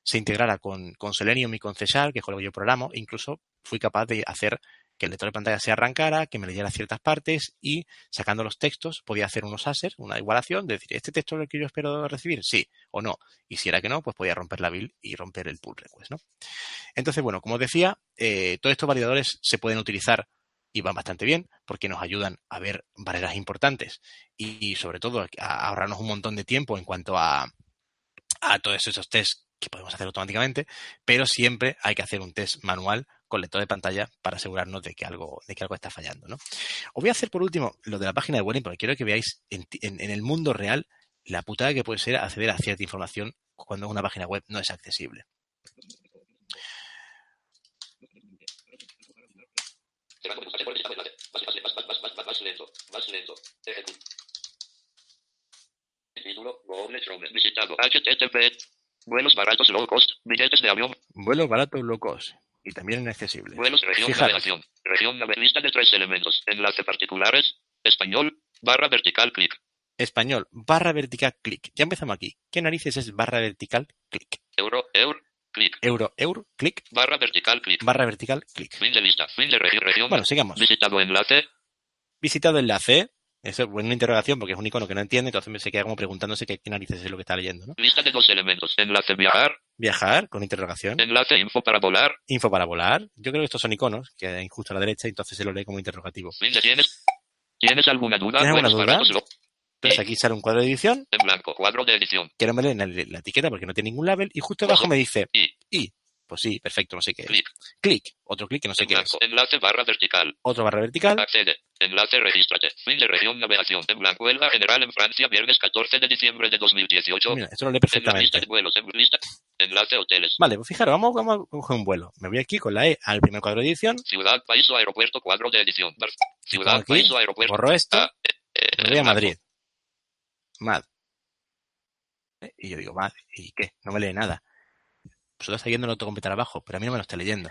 se integrara con, con Selenium y con C Sharp, que es con lo que yo programo. Incluso fui capaz de hacer que el lector de pantalla se arrancara, que me leyera ciertas partes y sacando los textos podía hacer unos assets, una igualación, de decir, ¿este texto es el que yo espero recibir? Sí o no. Y si era que no, pues podía romper la build y romper el pull request, ¿no? Entonces, bueno, como os decía, eh, todos estos validadores se pueden utilizar y van bastante bien porque nos ayudan a ver barreras importantes y, y sobre todo a ahorrarnos un montón de tiempo en cuanto a, a todos esos tests que podemos hacer automáticamente, pero siempre hay que hacer un test manual con lector de pantalla para asegurarnos de que algo, de que algo está fallando. ¿no? Os voy a hacer por último lo de la página de Welling porque quiero que veáis en, el mundo real la putada que puede ser acceder a cierta información cuando una página web no es accesible.
Visitado. HTTP. Vuelos baratos low cost, billetes de avión,
Vuelos baratos low cost y también inaccesibles.
vuelos región
Fijaros.
navegación. Región lista de tres elementos. Enlace particulares, español, barra vertical clic.
Español, barra vertical clic. Ya empezamos aquí. ¿Qué narices es barra vertical clic?
Euro, eur, clic.
Euro, euro, clic,
Barra vertical clic.
barra vertical clic.
Fin de lista. Fin de región. región.
Bueno, sigamos.
Visitado enlace.
Visitado enlace. Eso es una interrogación porque es un icono que no entiende, entonces se queda como preguntándose qué, qué narices es lo que está leyendo, ¿no?
Lista de dos elementos. Enlace viajar.
Viajar, con interrogación.
Enlace info para volar.
Info para volar. Yo creo que estos son iconos, que hay justo a la derecha, entonces se lo lee como interrogativo.
Tienes. ¿Tienes alguna duda?
¿Tienes alguna duda? Entonces aquí sale un cuadro de edición,
En blanco. Cuadro de edición.
que no me lee la, la etiqueta porque no tiene ningún label, y justo abajo me dice,
Y.
y, Pues sí, perfecto, no sé qué es.
Clic.
Clic, otro clic que no sé
En
qué es.
Enlace barra vertical.
Otro barra vertical.
Accede. Enlace regístrate. Fin de región navegación. En blanco. Huelga general en Francia. Viernes 14 de diciembre de 2018.
Mira, esto lo lee
En la lista
perfectamente.
de vuelos. En lista. Enlace hoteles.
Vale, pues fijaros, vamos, vamos a coger un vuelo. Me voy aquí con la E al primer cuadro de edición.
Ciudad, país o aeropuerto. Cuadro de edición. Ciudad,
aquí,
país o aeropuerto.
Borro esto.
Ah, eh, eh,
Me voy a
blanco.
Madrid. Mad. Eh, Y yo digo, Mad, ¿y qué? No me lee nada. Vosotros estáis viendo el autocompletar abajo, pero a mí no me lo está leyendo.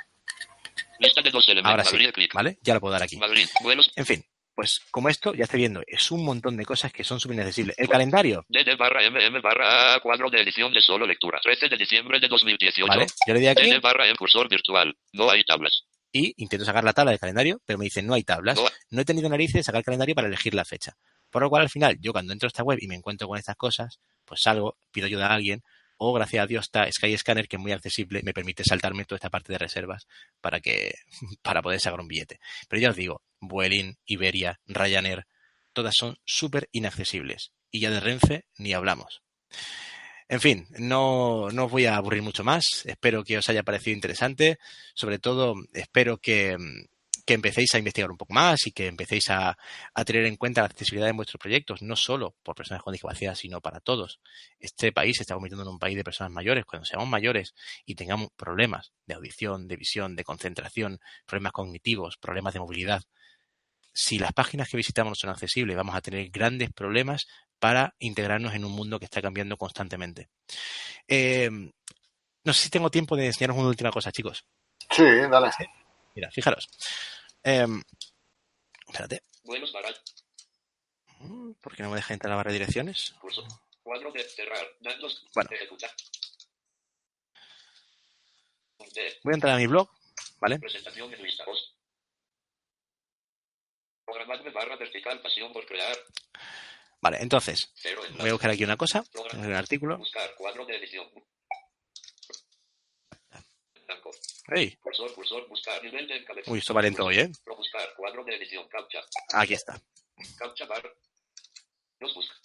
Lista de dos elementos.
Ahora sí,
Madrid.
¿vale? Ya lo puedo dar aquí.
Madrid. Vuelos.
En fin, pues como esto, ya estoy viendo, es un montón de cosas que son súper inaccesibles. El calendario,
DD barra MM barra cuadro de edición de solo lectura. 13 de diciembre de 2018.
¿vale? Yo le di aquí
DD barra M cursor virtual. No hay tablas.
y intento sacar la tabla del calendario, pero me dicen no hay tablas.
No.
No he tenido narices de sacar el calendario para elegir la fecha. Por lo cual, al final, yo cuando entro a esta web y me encuentro con estas cosas, pues salgo, pido ayuda a alguien, o gracias a Dios está Skyscanner, que es muy accesible, me permite saltarme toda esta parte de reservas para que para poder sacar un billete. Pero ya os digo, Vueling, Iberia, Ryanair, todas son súper inaccesibles. Y ya de Renfe ni hablamos. En fin, no, no os voy a aburrir mucho más. Espero que os haya parecido interesante. Sobre todo, espero que, que empecéis a investigar un poco más y que empecéis a, a tener en cuenta la accesibilidad en vuestros proyectos, no solo por personas con discapacidad, sino para todos. Este país se está convirtiendo en un país de personas mayores. Cuando seamos mayores y tengamos problemas de audición, de visión, de concentración, problemas cognitivos, problemas de movilidad, si las páginas que visitamos no son accesibles, vamos a tener grandes problemas para integrarnos en un mundo que está cambiando constantemente. Eh, no sé si tengo tiempo de enseñaros una última cosa, chicos.
Sí, dale.
Mira, fijaros. Eh, espérate.
Vuelos barra.
Mm, ¿Por qué no me deja entrar a la barra de direcciones?
Curso. Cuadro de cerrar. Datos.
Bueno.
Ejecutar. De
Voy a entrar a mi blog, ¿vale?
presentación en lista voz. Programadme barra vertical. Pasión por crear.
Vale, entonces, voy a buscar aquí una cosa, un artículo.
Buscar. Cuadro de edición. Blanco.
¡Ey!
Cursor, cursor, buscar. Nivel de.
Uy, esto va lento hoy, ¿eh?
Pro buscar. Cuadro de edición. Captcha.
Aquí está.
Captcha bar. Los busca.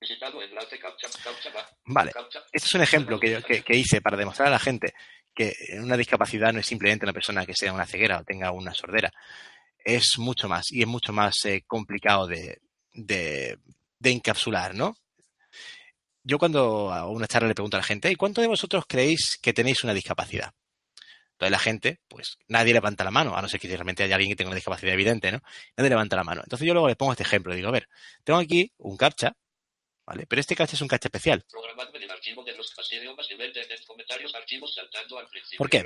Visitado enlace captcha. Captcha bar.
Vale.
Captcha.
Este es un ejemplo que, que- que hice para demostrar a la gente que una discapacidad no es simplemente una persona que sea una ceguera o tenga una sordera. Es mucho más y es mucho más eh, complicado de, de- de encapsular, ¿no? Yo cuando hago una charla le pregunto a la gente, ¿y cuánto de vosotros creéis que tenéis una discapacidad? Entonces la gente, pues nadie levanta la mano, a no ser que realmente haya alguien que tenga una discapacidad evidente, ¿no? Nadie levanta la mano. Entonces yo luego le pongo este ejemplo, digo, a ver, tengo aquí un captcha, ¿vale? Pero este captcha es un captcha especial. ¿Por qué?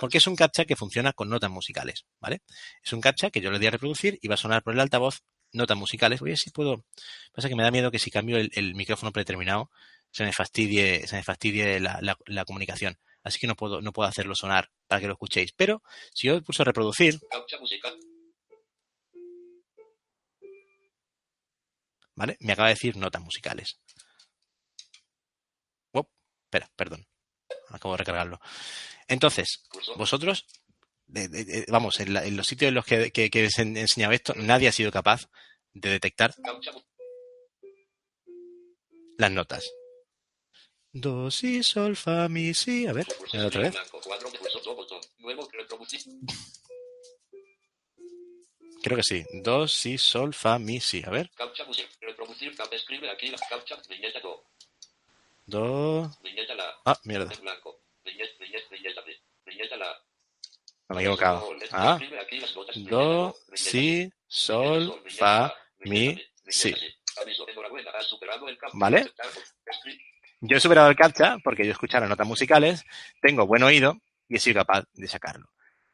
Porque es un captcha que funciona con notas musicales, ¿vale? Es un captcha que yo le di a reproducir y va a sonar por el altavoz notas musicales. Voy a ver si puedo. Pasa que me da miedo que si cambio el, el micrófono predeterminado se me fastidie, se me fastidie la, la- la comunicación. Así que no puedo, no puedo hacerlo sonar para que lo escuchéis. Pero si yo pulso reproducir. ¿vale? Me acaba de decir notas musicales. Oh, espera, perdón. Acabo de recargarlo. Entonces, vosotros, de- de- de- vamos, en, la- en los sitios en los que, que, que os he enseñado esto, nadie ha sido capaz de detectar las notas. Do, si, sol, fa, mi, si. A ver, mira otra vez.
Reproducir.
Creo que sí. Do, si, sol, fa, mi, si. A ver.
Do.
Ah, mierda. No me he equivocado. Ah. Do, si, sol, fa, mi, si. Vale. Yo he superado el captcha porque yo escucho las notas musicales, tengo buen oído y he sido capaz de sacarlo.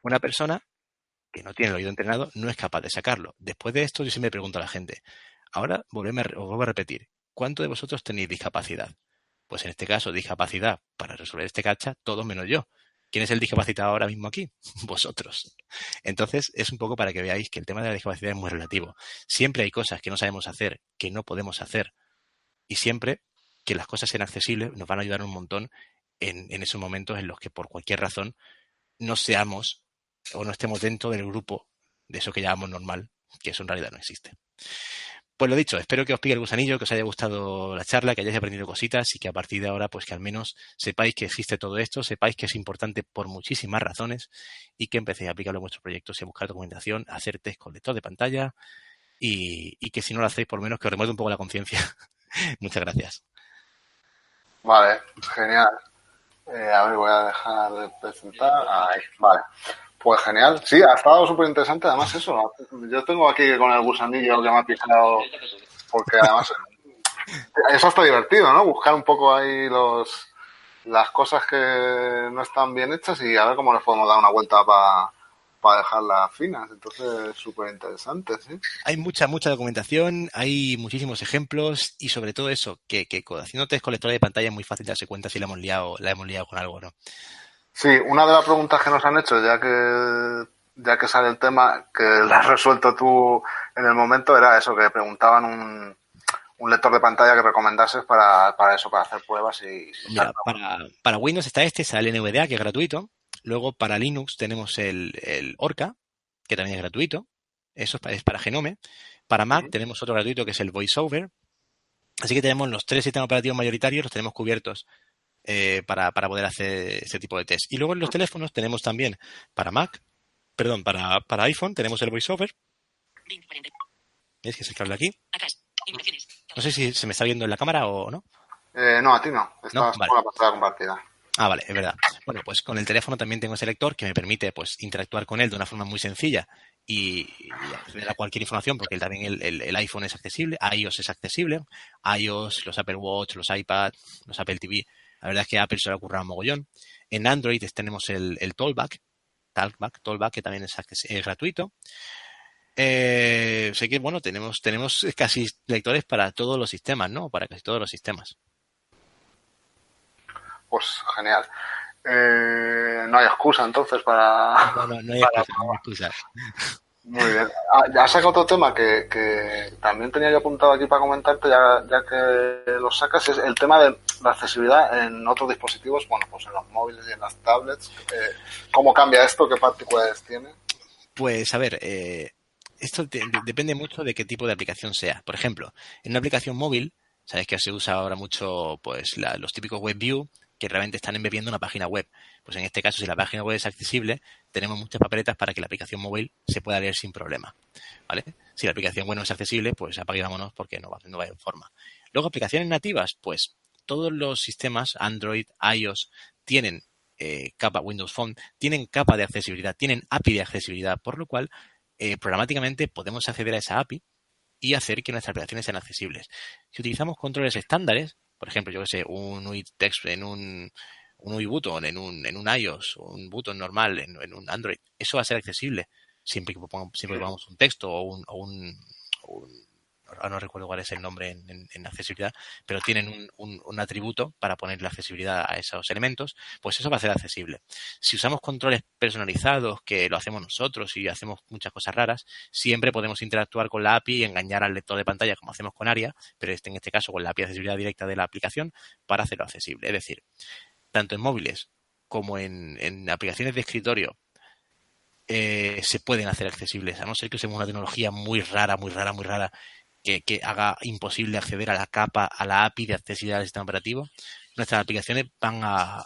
Una persona que no tiene el oído entrenado no es capaz de sacarlo. Después de esto, yo siempre pregunto a la gente, ahora volveme os vuelvo a repetir, ¿cuánto de vosotros tenéis discapacidad? Pues en este caso, discapacidad para resolver este captcha, todos menos yo. ¿Quién es el discapacitado ahora mismo aquí? Vosotros. Entonces, es un poco para que veáis que el tema de la discapacidad es muy relativo. Siempre hay cosas que no sabemos hacer, que no podemos hacer. Y siempre que las cosas sean accesibles nos van a ayudar un montón en, en esos momentos en los que por cualquier razón no seamos o no estemos dentro del grupo de eso que llamamos normal, que eso en realidad no existe. Pues lo dicho, espero que os pique el gusanillo, que os haya gustado la charla, que hayáis aprendido cositas y que a partir de ahora, pues que al menos sepáis que existe todo esto, sepáis que es importante por muchísimas razones y que empecéis a aplicarlo en vuestros proyectos y a buscar documentación, a hacer test con lector de pantalla y, y que si no lo hacéis, por lo menos que os un poco la conciencia. Muchas gracias.
Vale, genial. Eh, a ver, voy a dejar de presentar. Ahí, vale. Pues genial. Sí, ha estado súper interesante. Además, eso. Yo tengo aquí con el gusanillo que me ha pisado. Porque además. Eso está divertido, ¿no? Buscar un poco ahí los las cosas que no están bien hechas y a ver cómo les podemos dar una vuelta para para dejarlas finas. Entonces, súper interesante, ¿sí?
Hay mucha, mucha documentación, hay muchísimos ejemplos y sobre todo eso, que, que haciendo test con lectora de pantalla es muy fácil darse cuenta si la hemos liado, la hemos liado con algo, ¿no?
Sí, una de las preguntas que nos han hecho, ya que ya que sale el tema, que la has resuelto tú en el momento, era eso, que preguntaban un, un lector de pantalla que recomendases para, para eso, para hacer pruebas y...
Mira, para, para Windows está este, sale NVDA, que es gratuito. Luego para Linux tenemos el, el Orca, que también es gratuito. Eso es para Genome. Para Mac tenemos otro gratuito que es el VoiceOver. Así que tenemos los tres sistemas operativos mayoritarios, los tenemos cubiertos eh, para, para, poder hacer ese tipo de test. Y luego en los teléfonos tenemos también para Mac, perdón, para, para iPhone tenemos el VoiceOver. ¿Ves que habla aquí? No sé si se me está viendo en la cámara o no.
Eh, no, a ti no. Estás
No, vale.
con la pantalla compartida.
Ah, vale, es verdad. Bueno, pues con el teléfono también tengo ese lector que me permite pues interactuar con él de una forma muy sencilla y, acceder a cualquier información, porque también el, iPhone es accesible, iOS es accesible, iOS, los Apple Watch, los iPad, los Apple TV. La verdad es que Apple se le ocurra un mogollón. En Android tenemos el, el Talkback, Talkback, Talkback, que también es, es gratuito. Eh, sé que, bueno, tenemos, tenemos casi lectores para todos los sistemas, ¿no? Para casi todos los sistemas.
Pues genial. Eh, no hay excusa entonces para.
No, no, no hay excusa. No hay.
Muy bien. Ah, ya saco otro tema que, que, también tenía yo apuntado aquí para comentarte, ya, ya que lo sacas, es el tema de la accesibilidad en otros dispositivos, bueno, pues en los móviles y en las tablets. Eh, ¿Cómo cambia esto? ¿Qué particularidades tiene?
Pues a ver, eh, esto te, depende mucho de qué tipo de aplicación sea. Por ejemplo, en una aplicación móvil, sabes que se usa ahora mucho pues la, los típicos WebView que realmente están embebiendo una página web. Pues en este caso, si la página web es accesible, tenemos muchas papeletas para que la aplicación móvil se pueda leer sin problema. ¿Vale? Si la aplicación web no es accesible, pues apagámonos porque no va, no va en forma. Luego, aplicaciones nativas, pues todos los sistemas, Android, iOS, tienen eh, capa Windows Phone, tienen capa de accesibilidad, tienen API de accesibilidad, por lo cual eh, programáticamente podemos acceder a esa API y hacer que nuestras aplicaciones sean accesibles. Si utilizamos controles estándares, por ejemplo, yo que sé, un UI text en un, un UI button, en un, en un iOS, un button normal en, en, un Android, eso va a ser accesible siempre que pongamos, siempre que pongamos un texto o un, o un, un ahora no recuerdo cuál es el nombre en, accesibilidad, pero tienen un, un, atributo para poner la accesibilidad a esos elementos, pues eso va a ser accesible. Si usamos controles personalizados, que lo hacemos nosotros y hacemos muchas cosas raras, siempre podemos interactuar con la API y engañar al lector de pantalla como hacemos con ARIA, pero este, en este caso con la API de accesibilidad directa de la aplicación para hacerlo accesible. Es decir, tanto en móviles como en, en aplicaciones de escritorio eh, se pueden hacer accesibles, a no ser que usemos una tecnología muy rara, muy rara, muy rara, que, que, haga imposible acceder a la capa, a la API de accesibilidad del sistema operativo, nuestras aplicaciones van a,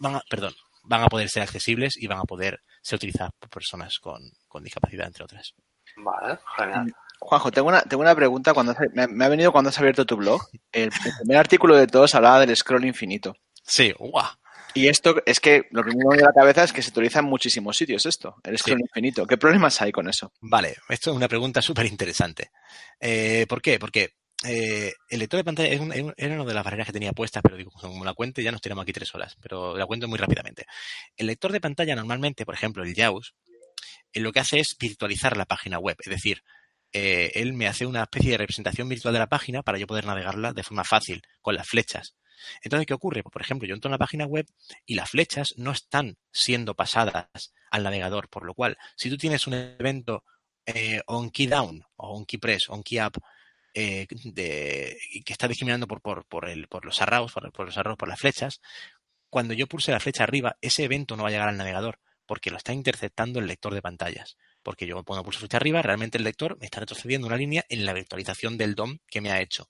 van a, perdón, van a poder ser accesibles y van a poder ser utilizadas por personas con, con discapacidad, entre otras.
Vale, genial.
Juanjo, tengo una, tengo una pregunta. Cuando has, me, me, ha venido cuando has abierto tu blog. El, el, primer artículo de todos hablaba del scroll infinito.
Sí, guau.
Y esto es que lo que me viene a la cabeza es que se utiliza en muchísimos sitios esto, el scroll sí. infinito. ¿Qué problemas hay con eso?
Vale, esto es una pregunta súper interesante. Eh, ¿Por qué? Porque eh, el lector de pantalla es un, era una de las barreras que tenía puestas, pero digo, como la cuente ya nos tiramos aquí tres horas, pero la cuento muy rápidamente. El lector de pantalla normalmente, por ejemplo, el JAWS, eh, lo que hace es virtualizar la página web, es decir, eh, él me hace una especie de representación virtual de la página para yo poder navegarla de forma fácil, con las flechas. Entonces, ¿qué ocurre? Pues, por ejemplo, yo entro en la página web y las flechas no están siendo pasadas al navegador, por lo cual, si tú tienes un evento eh, on key down o on key press, on key up, eh, de, que está discriminando por, el, por los arrows, por, por los arrows, por las flechas, cuando yo pulse la flecha arriba, ese evento no va a llegar al navegador porque lo está interceptando el lector de pantallas. Porque yo cuando pulso flecha arriba, realmente el lector me está retrocediendo una línea en la virtualización del DOM que me ha hecho.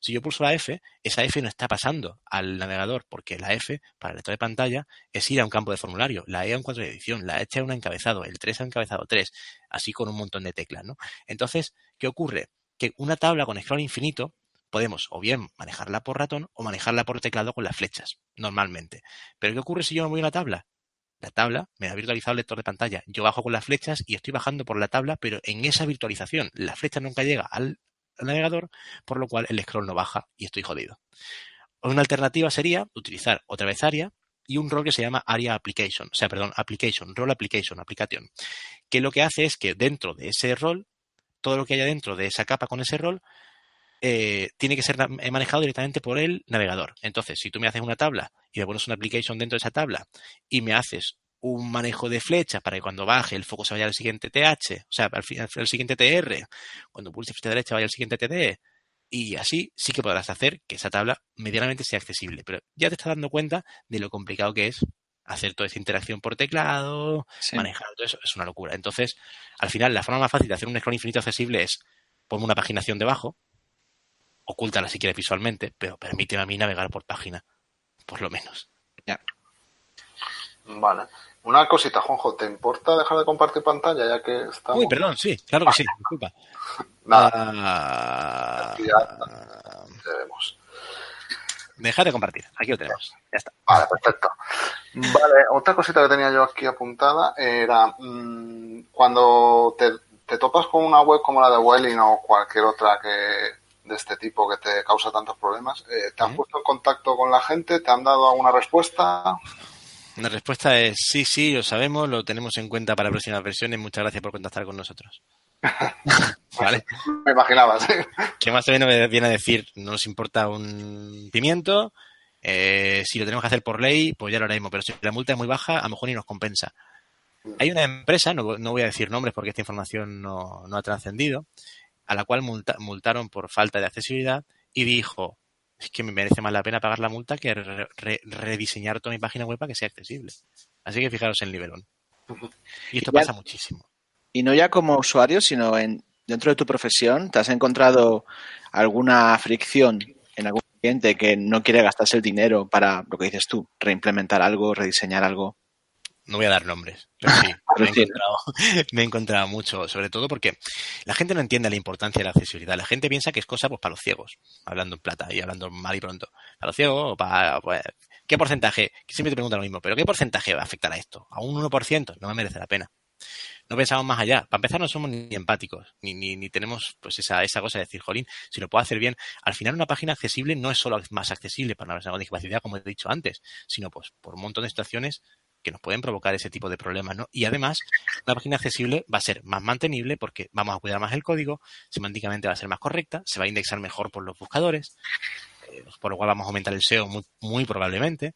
Si yo pulso la F, esa F no está pasando al navegador, porque la F, para el lector de pantalla, es ir a un campo de formulario, la E a un cuadro de edición, la H a un encabezado, el 3 a un encabezado 3, así con un montón de teclas, ¿no? Entonces, ¿qué ocurre? Que una tabla con scroll infinito podemos o bien manejarla por ratón o manejarla por teclado con las flechas, normalmente. Pero ¿qué ocurre si yo me voy a una tabla? La tabla me ha virtualizado el lector de pantalla. Yo bajo con las flechas y estoy bajando por la tabla, pero en esa virtualización la flecha nunca llega al, navegador, por lo cual el scroll no baja y estoy jodido. Una alternativa sería utilizar otra vez ARIA y un rol que se llama ARIA Application, o sea, perdón, Application, Role Application, aplicación, que lo que hace es que dentro de ese rol, todo lo que haya dentro de esa capa con ese rol, eh, tiene que ser manejado directamente por el navegador. Entonces, si tú me haces una tabla y me pones una application dentro de esa tabla y me haces un manejo de flechas para que cuando baje el foco se vaya al siguiente TH, o sea, al, siguiente TR, cuando pulse flecha derecha vaya al siguiente TD, y así sí que podrás hacer que esa tabla medianamente sea accesible. Pero ya te estás dando cuenta de lo complicado que es hacer toda esa interacción por teclado, manejar todo eso, es una locura. Entonces, al final, la forma más fácil de hacer un scroll infinito accesible es ponme una paginación debajo, ocúltala si quieres visualmente, pero permíteme a mí navegar por página, por lo menos. Ya.
Vale. Una cosita, Juanjo, ¿te importa dejar de compartir pantalla ya que estamos...
Uy, perdón, sí, claro que sí, disculpa. Nada. Ah, Deja de compartir, aquí lo tenemos, ya está.
Vale, perfecto. Vale, otra cosita que tenía yo aquí apuntada era mmm, cuando te, te, topas con una web como la de Welling o cualquier otra que de este tipo que te causa tantos problemas. Eh, ¿Te han puesto en contacto con la gente? ¿Te han dado alguna respuesta?
La respuesta es sí, sí, lo sabemos, lo tenemos en cuenta para próximas versiones. Muchas gracias por contactar con nosotros.
¿Vale? Me imaginaba, sí.
Que más o menos viene a decir, no nos importa un pimiento, eh, si lo tenemos que hacer por ley, pues ya lo haremos, pero si la multa es muy baja, a lo mejor ni nos compensa. Hay una empresa, no, voy a decir nombres porque esta información no, no ha trascendido, a la cual multaron por falta de accesibilidad y dijo, es que me merece más la pena pagar la multa que rediseñar toda mi página web para que sea accesible. Así que fijaros en Nivelón. Y esto pasa muchísimo.
Y no ya como usuario, sino en dentro de tu profesión, ¿te has encontrado alguna fricción en algún cliente que no quiere gastarse el dinero para lo que dices tú, reimplementar algo, rediseñar algo?
No voy a dar nombres, pero sí, me he, encontrado, mucho, sobre todo porque la gente no entiende la importancia de la accesibilidad. La gente piensa que es cosa pues para los ciegos, hablando en plata y hablando mal y pronto. Para los ciegos para... Pues, ¿Qué porcentaje? Siempre te preguntan lo mismo, pero ¿qué porcentaje va a afectar a esto? ¿A un 1%? No me merece la pena. No pensamos más allá. Para empezar, no somos ni empáticos, ni, ni, ni tenemos pues esa, esa cosa de decir, jolín, si lo puedo hacer bien. Al final, una página accesible no es solo más accesible para una persona con discapacidad, como he dicho antes, sino pues por un montón de situaciones que nos pueden provocar ese tipo de problemas, ¿no? Y además, la página accesible va a ser más mantenible porque vamos a cuidar más el código, semánticamente va a ser más correcta, se va a indexar mejor por los buscadores, eh, por lo cual vamos a aumentar el SEO muy, probablemente.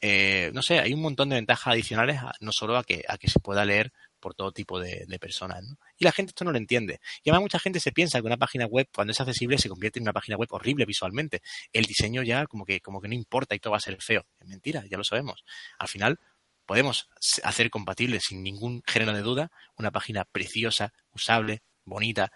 Eh, no sé, hay un montón de ventajas adicionales, no solo a que, a que se pueda leer por todo tipo de, personas. ¿no? Y la gente esto no lo entiende. Y además mucha gente se piensa que una página web, cuando es accesible, se convierte en una página web horrible visualmente. El diseño ya como que, como que no importa y todo va a ser feo. Es mentira, ya lo sabemos. Al final, podemos hacer compatible sin ningún género de duda una página preciosa, usable, bonita,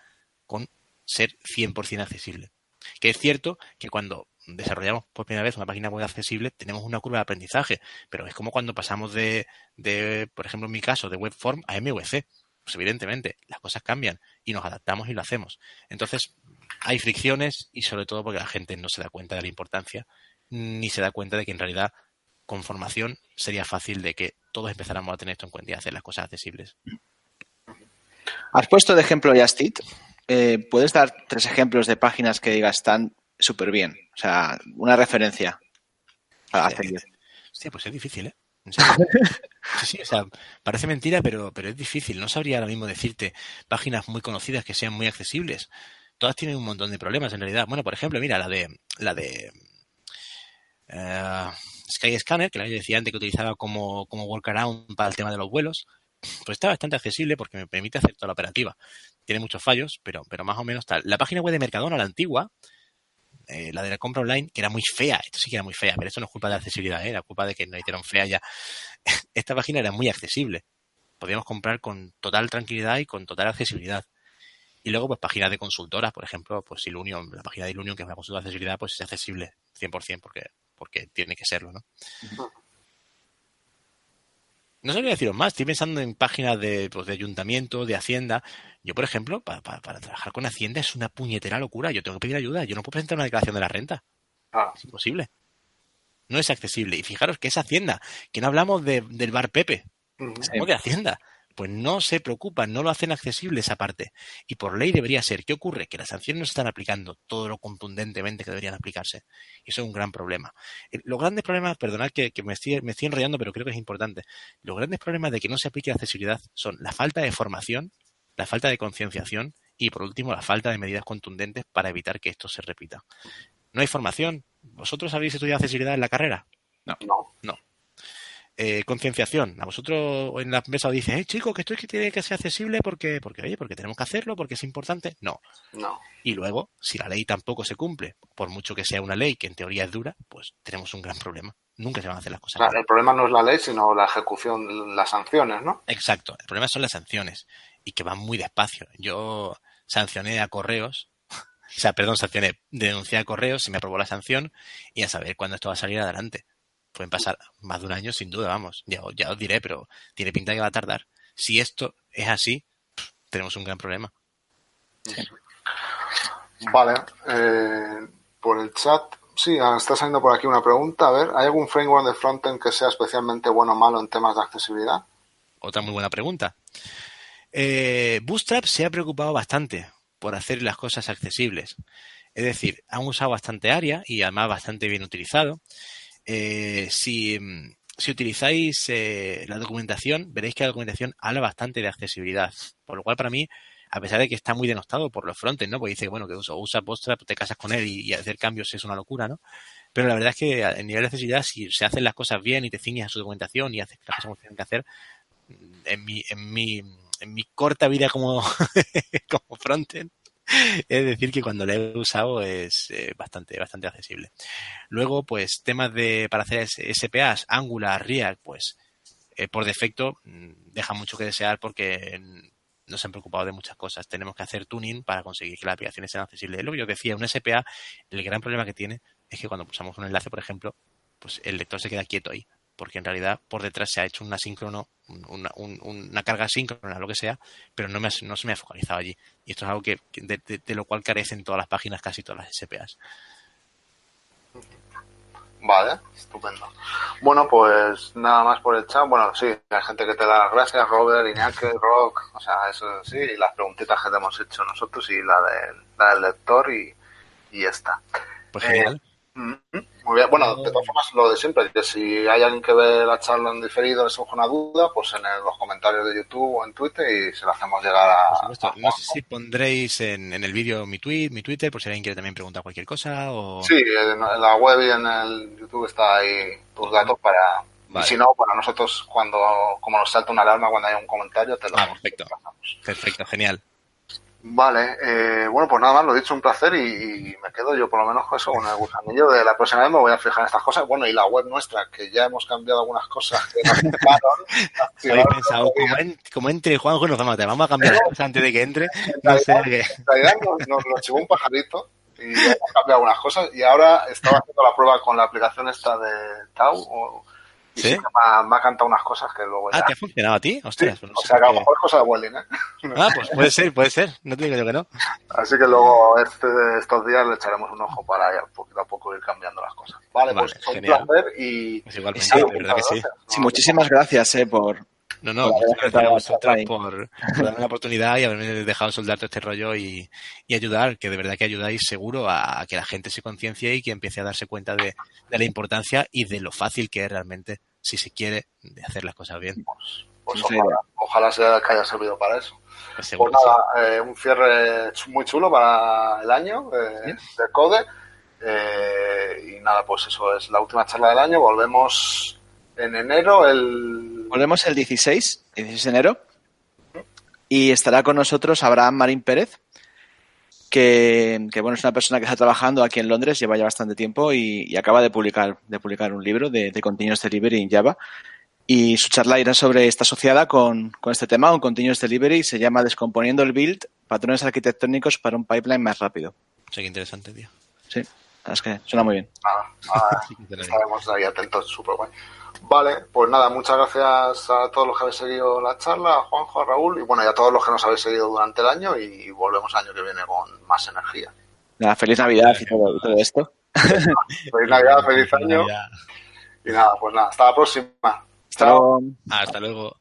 con ser 100% accesible. Que es cierto que cuando desarrollamos por primera vez una página web accesible tenemos una curva de aprendizaje, pero es como cuando pasamos de, de por ejemplo, en mi caso, de webform a MVC. Pues evidentemente, las cosas cambian y nos adaptamos y lo hacemos. Entonces, hay fricciones y sobre todo porque la gente no se da cuenta de la importancia ni se da cuenta de que en realidad con formación sería fácil de que todos empezáramos a tener esto en cuenta y hacer las cosas accesibles.
Has puesto de ejemplo Justit. Eh, ¿Puedes dar tres ejemplos de páginas que digas están súper bien? O sea, una referencia.
Hostia, pues es difícil, ¿eh? Sí, sí, o sea, parece mentira, pero, pero es difícil. No sabría ahora mismo decirte páginas muy conocidas que sean muy accesibles. Todas tienen un montón de problemas en realidad. Bueno, por ejemplo, mira, la de la de eh, Skyscanner, que la decía antes que utilizaba como, como workaround para el tema de los vuelos, pues está bastante accesible porque me permite hacer toda la operativa. Tiene muchos fallos, pero, pero más o menos tal. La página web de Mercadona, la antigua, eh, la de la compra online, que era muy fea, esto sí que era muy fea, pero esto no es culpa de accesibilidad, ¿eh? culpa de que no hicieron fea ya. Esta página era muy accesible, podíamos comprar con total tranquilidad y con total accesibilidad. Y luego, pues páginas de consultoras, por ejemplo, pues Ilunion, la página de Ilunion, que es una consulta de accesibilidad, pues es accesible 100% porque, porque tiene que serlo, ¿no? No sabría deciros más, estoy pensando en páginas de, pues, de ayuntamiento, de hacienda. Yo, por ejemplo, para, trabajar con hacienda es una puñetera locura. Yo tengo que pedir ayuda. Yo no puedo presentar una declaración de la renta.
Ah.
Es imposible. No es accesible. Y fijaros que es hacienda, que no hablamos de, del bar Pepe,
Ujú.
hablamos de hacienda. Pues no se preocupan, no lo hacen accesible esa parte. Y por ley debería ser. ¿Qué ocurre? Que las sanciones no se están aplicando todo lo contundentemente que deberían aplicarse. Y eso es un gran problema. Eh, Los grandes problemas, perdonad que, que me, estoy, me estoy enrollando, pero creo que es importante. Los grandes problemas de que no se aplique la accesibilidad son la falta de formación, la falta de concienciación y, por último, la falta de medidas contundentes para evitar que esto se repita. No hay formación. ¿Vosotros habéis estudiado accesibilidad en la carrera?
No.
Eh, concienciación. A vosotros en la mesa os dicen, hey chicos, que esto es que tiene que ser accesible porque, porque, oye, porque tenemos que hacerlo, porque es importante. No.
No.
Y luego, si la ley tampoco se cumple, por mucho que sea una ley que en teoría es dura, pues tenemos un gran problema. Nunca se van a hacer las cosas.
Claro, el problema no es la ley, sino la ejecución, las sanciones, ¿no?
Exacto. El problema son las sanciones y que van muy despacio. Yo sancioné a correos, o sea, perdón, sancioné, denuncié a correos, se me aprobó la sanción y a saber cuándo esto va a salir adelante. Pueden pasar más de un año sin duda, vamos. Ya, os- ya os diré, pero tiene pinta que va a tardar. Si esto es así, tenemos un gran problema.
Vale. eh, por el chat, sí, ah, está saliendo por aquí una pregunta. A ver, ¿hay algún framework de frontend que sea especialmente bueno o malo en temas de accesibilidad?
Otra muy buena pregunta. Eh, Bootstrap se ha preocupado bastante por hacer las cosas accesibles. Es decir, han usado bastante área y además bastante bien utilizado. Eh, si, mm, si utilizáis eh, la documentación, veréis que la documentación habla bastante de accesibilidad. Por lo cual, para mí, a pesar de que está muy denostado por los frontes, ¿no? Porque dice, bueno, que usa, usa te casas con él y, y hacer cambios es una locura, ¿no? Pero la verdad es que en nivel de accesibilidad, si se hacen las cosas bien y te ciñes a su documentación y haces las cosas como tienen que hacer, en mi, en mi, en mi corta vida como, como frontend, es decir que cuando lo he usado es eh, bastante, bastante accesible. Luego, pues temas de para hacer SPAs, Angular, React, pues eh, por defecto mm, deja mucho que desear porque mm, no se han preocupado de muchas cosas. Tenemos que hacer tuning para conseguir que las aplicaciones sean accesibles. Es lo que yo decía, un SPA, el gran problema que tiene es que cuando pulsamos un enlace, por ejemplo, pues el lector se queda quieto ahí, porque en realidad por detrás se ha hecho un asíncrono, un- una, un- una carga síncrona, lo que sea, pero no, me no se me ha focalizado allí. Y esto es algo que, de, de- de lo cual carecen todas las páginas, casi todas las SPAs.
Vale, estupendo. Bueno, pues nada más por el chat. Bueno, sí, hay gente que te da las gracias, Robert, Iñaki, Rock, o sea, eso sí, y las preguntitas que te hemos hecho nosotros y la, de, la del lector y, y esta.
Pues
Eh,
genial.
Mm, Muy bien, bueno, de todas formas, lo de siempre, que si hay alguien que ve la charla en diferido, les surge una duda, pues en el- los comentarios de YouTube o en Twitter y se la hacemos llegar a.
Por supuesto.
a
No sé si pondréis en, en el vídeo mi tweet, mi Twitter, por si alguien quiere también preguntar cualquier cosa o...
Sí, en la web y en el YouTube está ahí tus datos para.
Vale.
Y si no, para nosotros, cuando como nos salta una alarma cuando hay un comentario, te lo
Ah, perfecto. Perfecto, genial.
Vale, eh, bueno, pues nada más, lo dicho, un placer y, y me quedo yo por lo menos con eso, con el gusanillo de la próxima vez me voy a fijar en estas cosas. Bueno, y la web nuestra, que ya hemos cambiado algunas cosas que nos gustaron.
Habéis pensado, como, en- como entre Juanjo, nos vamos a, vamos a cambiar las cosas antes de que entre. No sé qué.
En realidad nos, nos lo chivó un pajarito y hemos cambiado algunas cosas y ahora estaba haciendo la prueba con la aplicación esta de Tau o- y
¿Sí?
sí que me, ha, me ha cantado unas cosas que luego ya...
Ah, ¿te ha funcionado a ti?
Sí,
Ostras, pues no
o sea, que a lo mejor es cosa de Welding, ¿eh?
Ah, pues puede ser, puede ser. No te digo yo que no.
Así que luego este, estos días le echaremos un ojo para ya poquito a poco ir cambiando las cosas. Vale,
Vale,
pues un
genial.
placer y...
Pues igualmente,
y
de verdad que sí.
gracias.
Sí, muchísimas gracias eh, por...
No, no, vosotras por, por darme la oportunidad y haberme dejado soldar todo este rollo y, y ayudar, que de verdad que ayudáis seguro a, que la gente se conciencie y que empiece a darse cuenta de, de la importancia y de lo fácil que es realmente, si se quiere, de hacer las cosas bien.
Pues
Sí,
ojalá, ojalá sea que haya servido para eso.
Pues
Pues
sí.
nada, eh, un cierre muy chulo para el año eh, de Code. Eh, y nada, pues eso es la última charla del año. Volvemos en enero. El...
Volvemos el 16, 16 de enero. Y estará con nosotros Abraham Marín Pérez, que, que, bueno, es una persona que está trabajando aquí en Londres, lleva ya bastante tiempo y, y acaba de publicar, de publicar un libro de, de Continuous Delivery en Java. Y su charla irá sobre, está asociada con, con este tema, un continuous delivery, y se llama Descomponiendo el build, patrones arquitectónicos para un pipeline más rápido.
Sí, qué interesante, tío.
Sí, es que suena muy bien.
Nada, nada, estaremos ahí atentos, súper guay. Vale, pues nada, muchas gracias a todos los que habéis seguido la charla, a Juanjo, a Raúl, y bueno, y a todos los que nos habéis seguido durante el año, y volvemos el año que viene con más energía.
Nada, feliz Navidad y todo, y todo esto.
Feliz Navidad, feliz año. Y nada, pues nada, hasta la próxima.
Hasta luego.
Hasta luego.